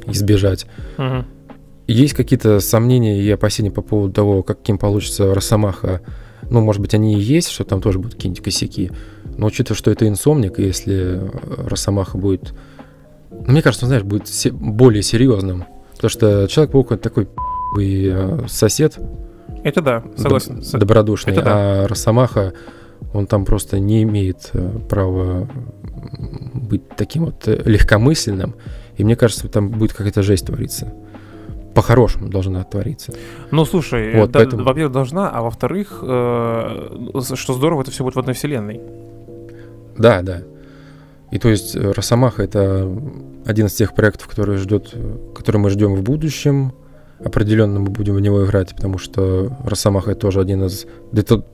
избежать. Угу. Есть какие-то сомнения и опасения по поводу того, каким получится Росомаха. Ну, может быть, они и есть, что там тоже будут какие-нибудь косяки. Но учитывая, что это инсомник, если Росомаха будет... Ну, мне кажется, знаешь, будет более серьезным. Потому что Человек-паук это такой э, сосед. Это да, согласен. Доб- добродушный. Это да. А Росомаха, он там просто не имеет э, права быть таким вот э, легкомысленным. И мне кажется, там будет какая-то жесть твориться. По-хорошему должна твориться. Ну, слушай, вот, да, поэтому... во-первых, должна, а во-вторых, э, что здорово, это все будет в одной вселенной. Да, да. И то есть Росомаха это один из тех проектов, которые ждет, который мы ждем в будущем определенно мы будем в него играть, потому что Росомаха это тоже один из... Да это,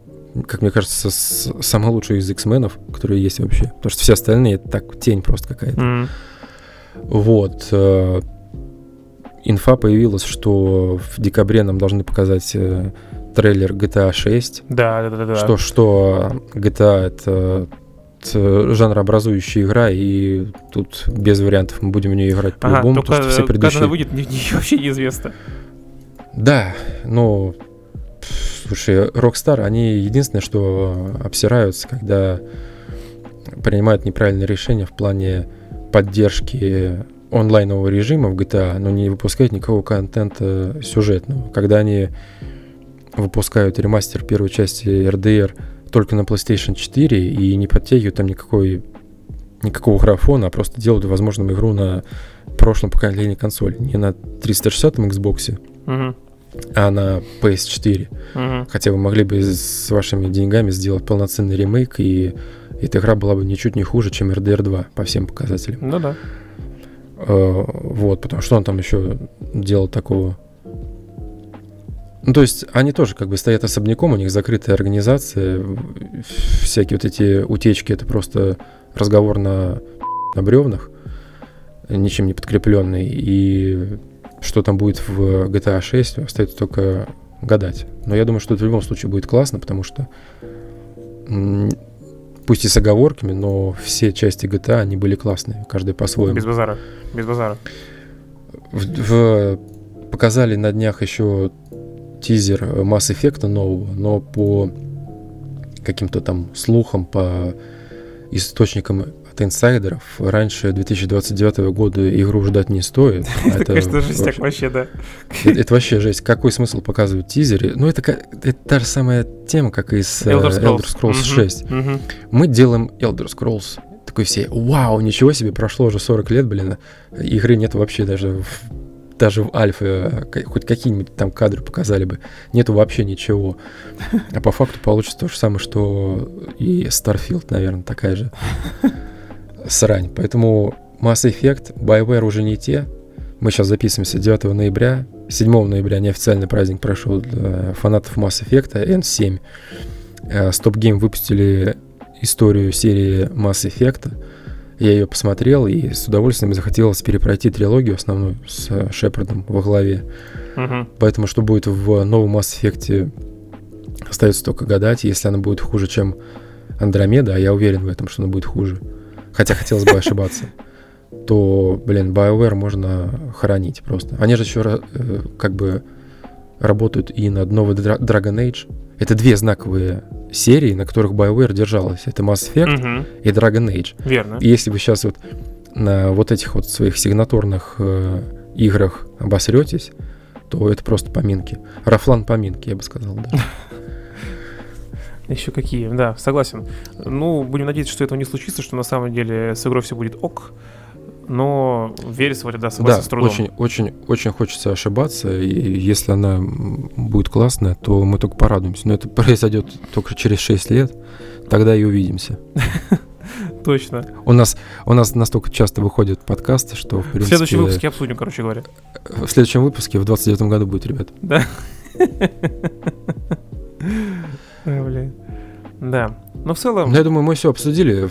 как мне кажется, с, самый лучший из X-менов, которые есть вообще. Потому что все остальные это так, тень просто какая-то. Mm. Вот. Э, инфа появилась, что в декабре нам должны показать э, трейлер GTA 6. Да, да, да, да. Что, что GTA это жанрообразующая игра, и тут без вариантов мы будем в нее играть по-любому, ага, потому что все предыдущие... Когда она выйдет, не, не, вообще неизвестно. Да, но... Слушай, Rockstar, они единственное, что обсираются, когда принимают неправильные решения в плане поддержки онлайнового режима в GTA, но не выпускают никакого контента сюжетного. Когда они выпускают ремастер первой части RDR только на PlayStation 4 и не подтягивают там никакой никакого графона, а просто делают возможным игру на прошлом поколении консоли. Не на 360 Xbox, угу. а на PS4. Угу. Хотя вы могли бы с вашими деньгами сделать полноценный ремейк, и эта игра была бы ничуть не хуже, чем RDR 2 по всем показателям. Ну да. Вот, потому что он там еще делал такого ну, то есть они тоже как бы стоят особняком, у них закрытая организация, всякие вот эти утечки, это просто разговор на, на бревнах, ничем не подкрепленный, и что там будет в GTA 6, остается только гадать. Но я думаю, что это в любом случае будет классно, потому что пусть и с оговорками, но все части GTA, они были классные, каждый по-своему. Без базара, без базара. В, в, показали на днях еще тизер Mass Effect нового, но по каким-то там слухам, по источникам от инсайдеров, раньше 2029 года игру ждать не стоит. Это, конечно, жесть вообще, да. Это вообще жесть. Какой смысл показывать тизеры? Ну, это, та же самая тема, как и с Elder Scrolls, Elder Scrolls 6. Мы делаем Elder Scrolls такой все, вау, ничего себе, прошло уже 40 лет, блин, игры нет вообще даже в даже в альфе э, хоть какие-нибудь там кадры показали бы. Нету вообще ничего. А по факту получится то же самое, что и Starfield, наверное, такая же срань. Поэтому Mass Effect, BioWare уже не те. Мы сейчас записываемся 9 ноября. 7 ноября неофициальный праздник прошел для фанатов Mass Effect N7. Stop Game выпустили историю серии Mass Effect я ее посмотрел, и с удовольствием захотелось перепройти трилогию основную с э, Шепардом во главе. Угу. Поэтому что будет в новом Mass Effect, остается только гадать. Если она будет хуже, чем Андромеда, а я уверен в этом, что она будет хуже, хотя хотелось бы ошибаться, то, блин, BioWare можно хоронить просто. Они же еще э, как бы работают и над новой Dragon Age. Это две знаковые серий, на которых BioWare держалась. Это Mass Effect угу. и Dragon Age. Верно. И если вы сейчас вот на вот этих вот своих сигнатурных э, играх обосретесь, то это просто поминки. Рафлан поминки, я бы сказал, да. Еще какие, да, согласен. Ну, будем надеяться, что этого не случится, что на самом деле с игрой все будет ок но верится вроде да, да, с трудом. очень, очень, очень хочется ошибаться, и если она будет классная, то мы только порадуемся. Но это произойдет только через 6 лет, тогда и увидимся. Точно. У нас, у нас настолько часто выходят подкасты, что, в принципе... В следующем выпуске обсудим, короче говоря. В следующем выпуске в 29 году будет, ребят. Да. Блин. Да. Но в целом... Ну, я думаю, мы все обсудили.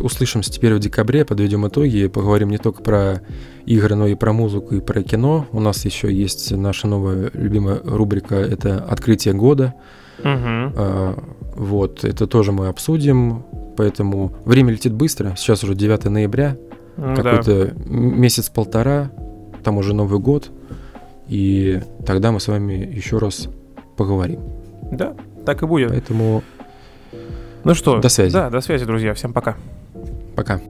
Услышимся теперь в декабре, подведем итоги, поговорим не только про игры, но и про музыку, и про кино. У нас еще есть наша новая любимая рубрика, это «Открытие года». Угу. А, вот, это тоже мы обсудим, поэтому время летит быстро. Сейчас уже 9 ноября, ну, какой-то да. месяц-полтора, там уже Новый год, и тогда мы с вами еще раз поговорим. Да, так и будет. Поэтому ну что, до связи. Да, до связи, друзья. Всем пока. Пока.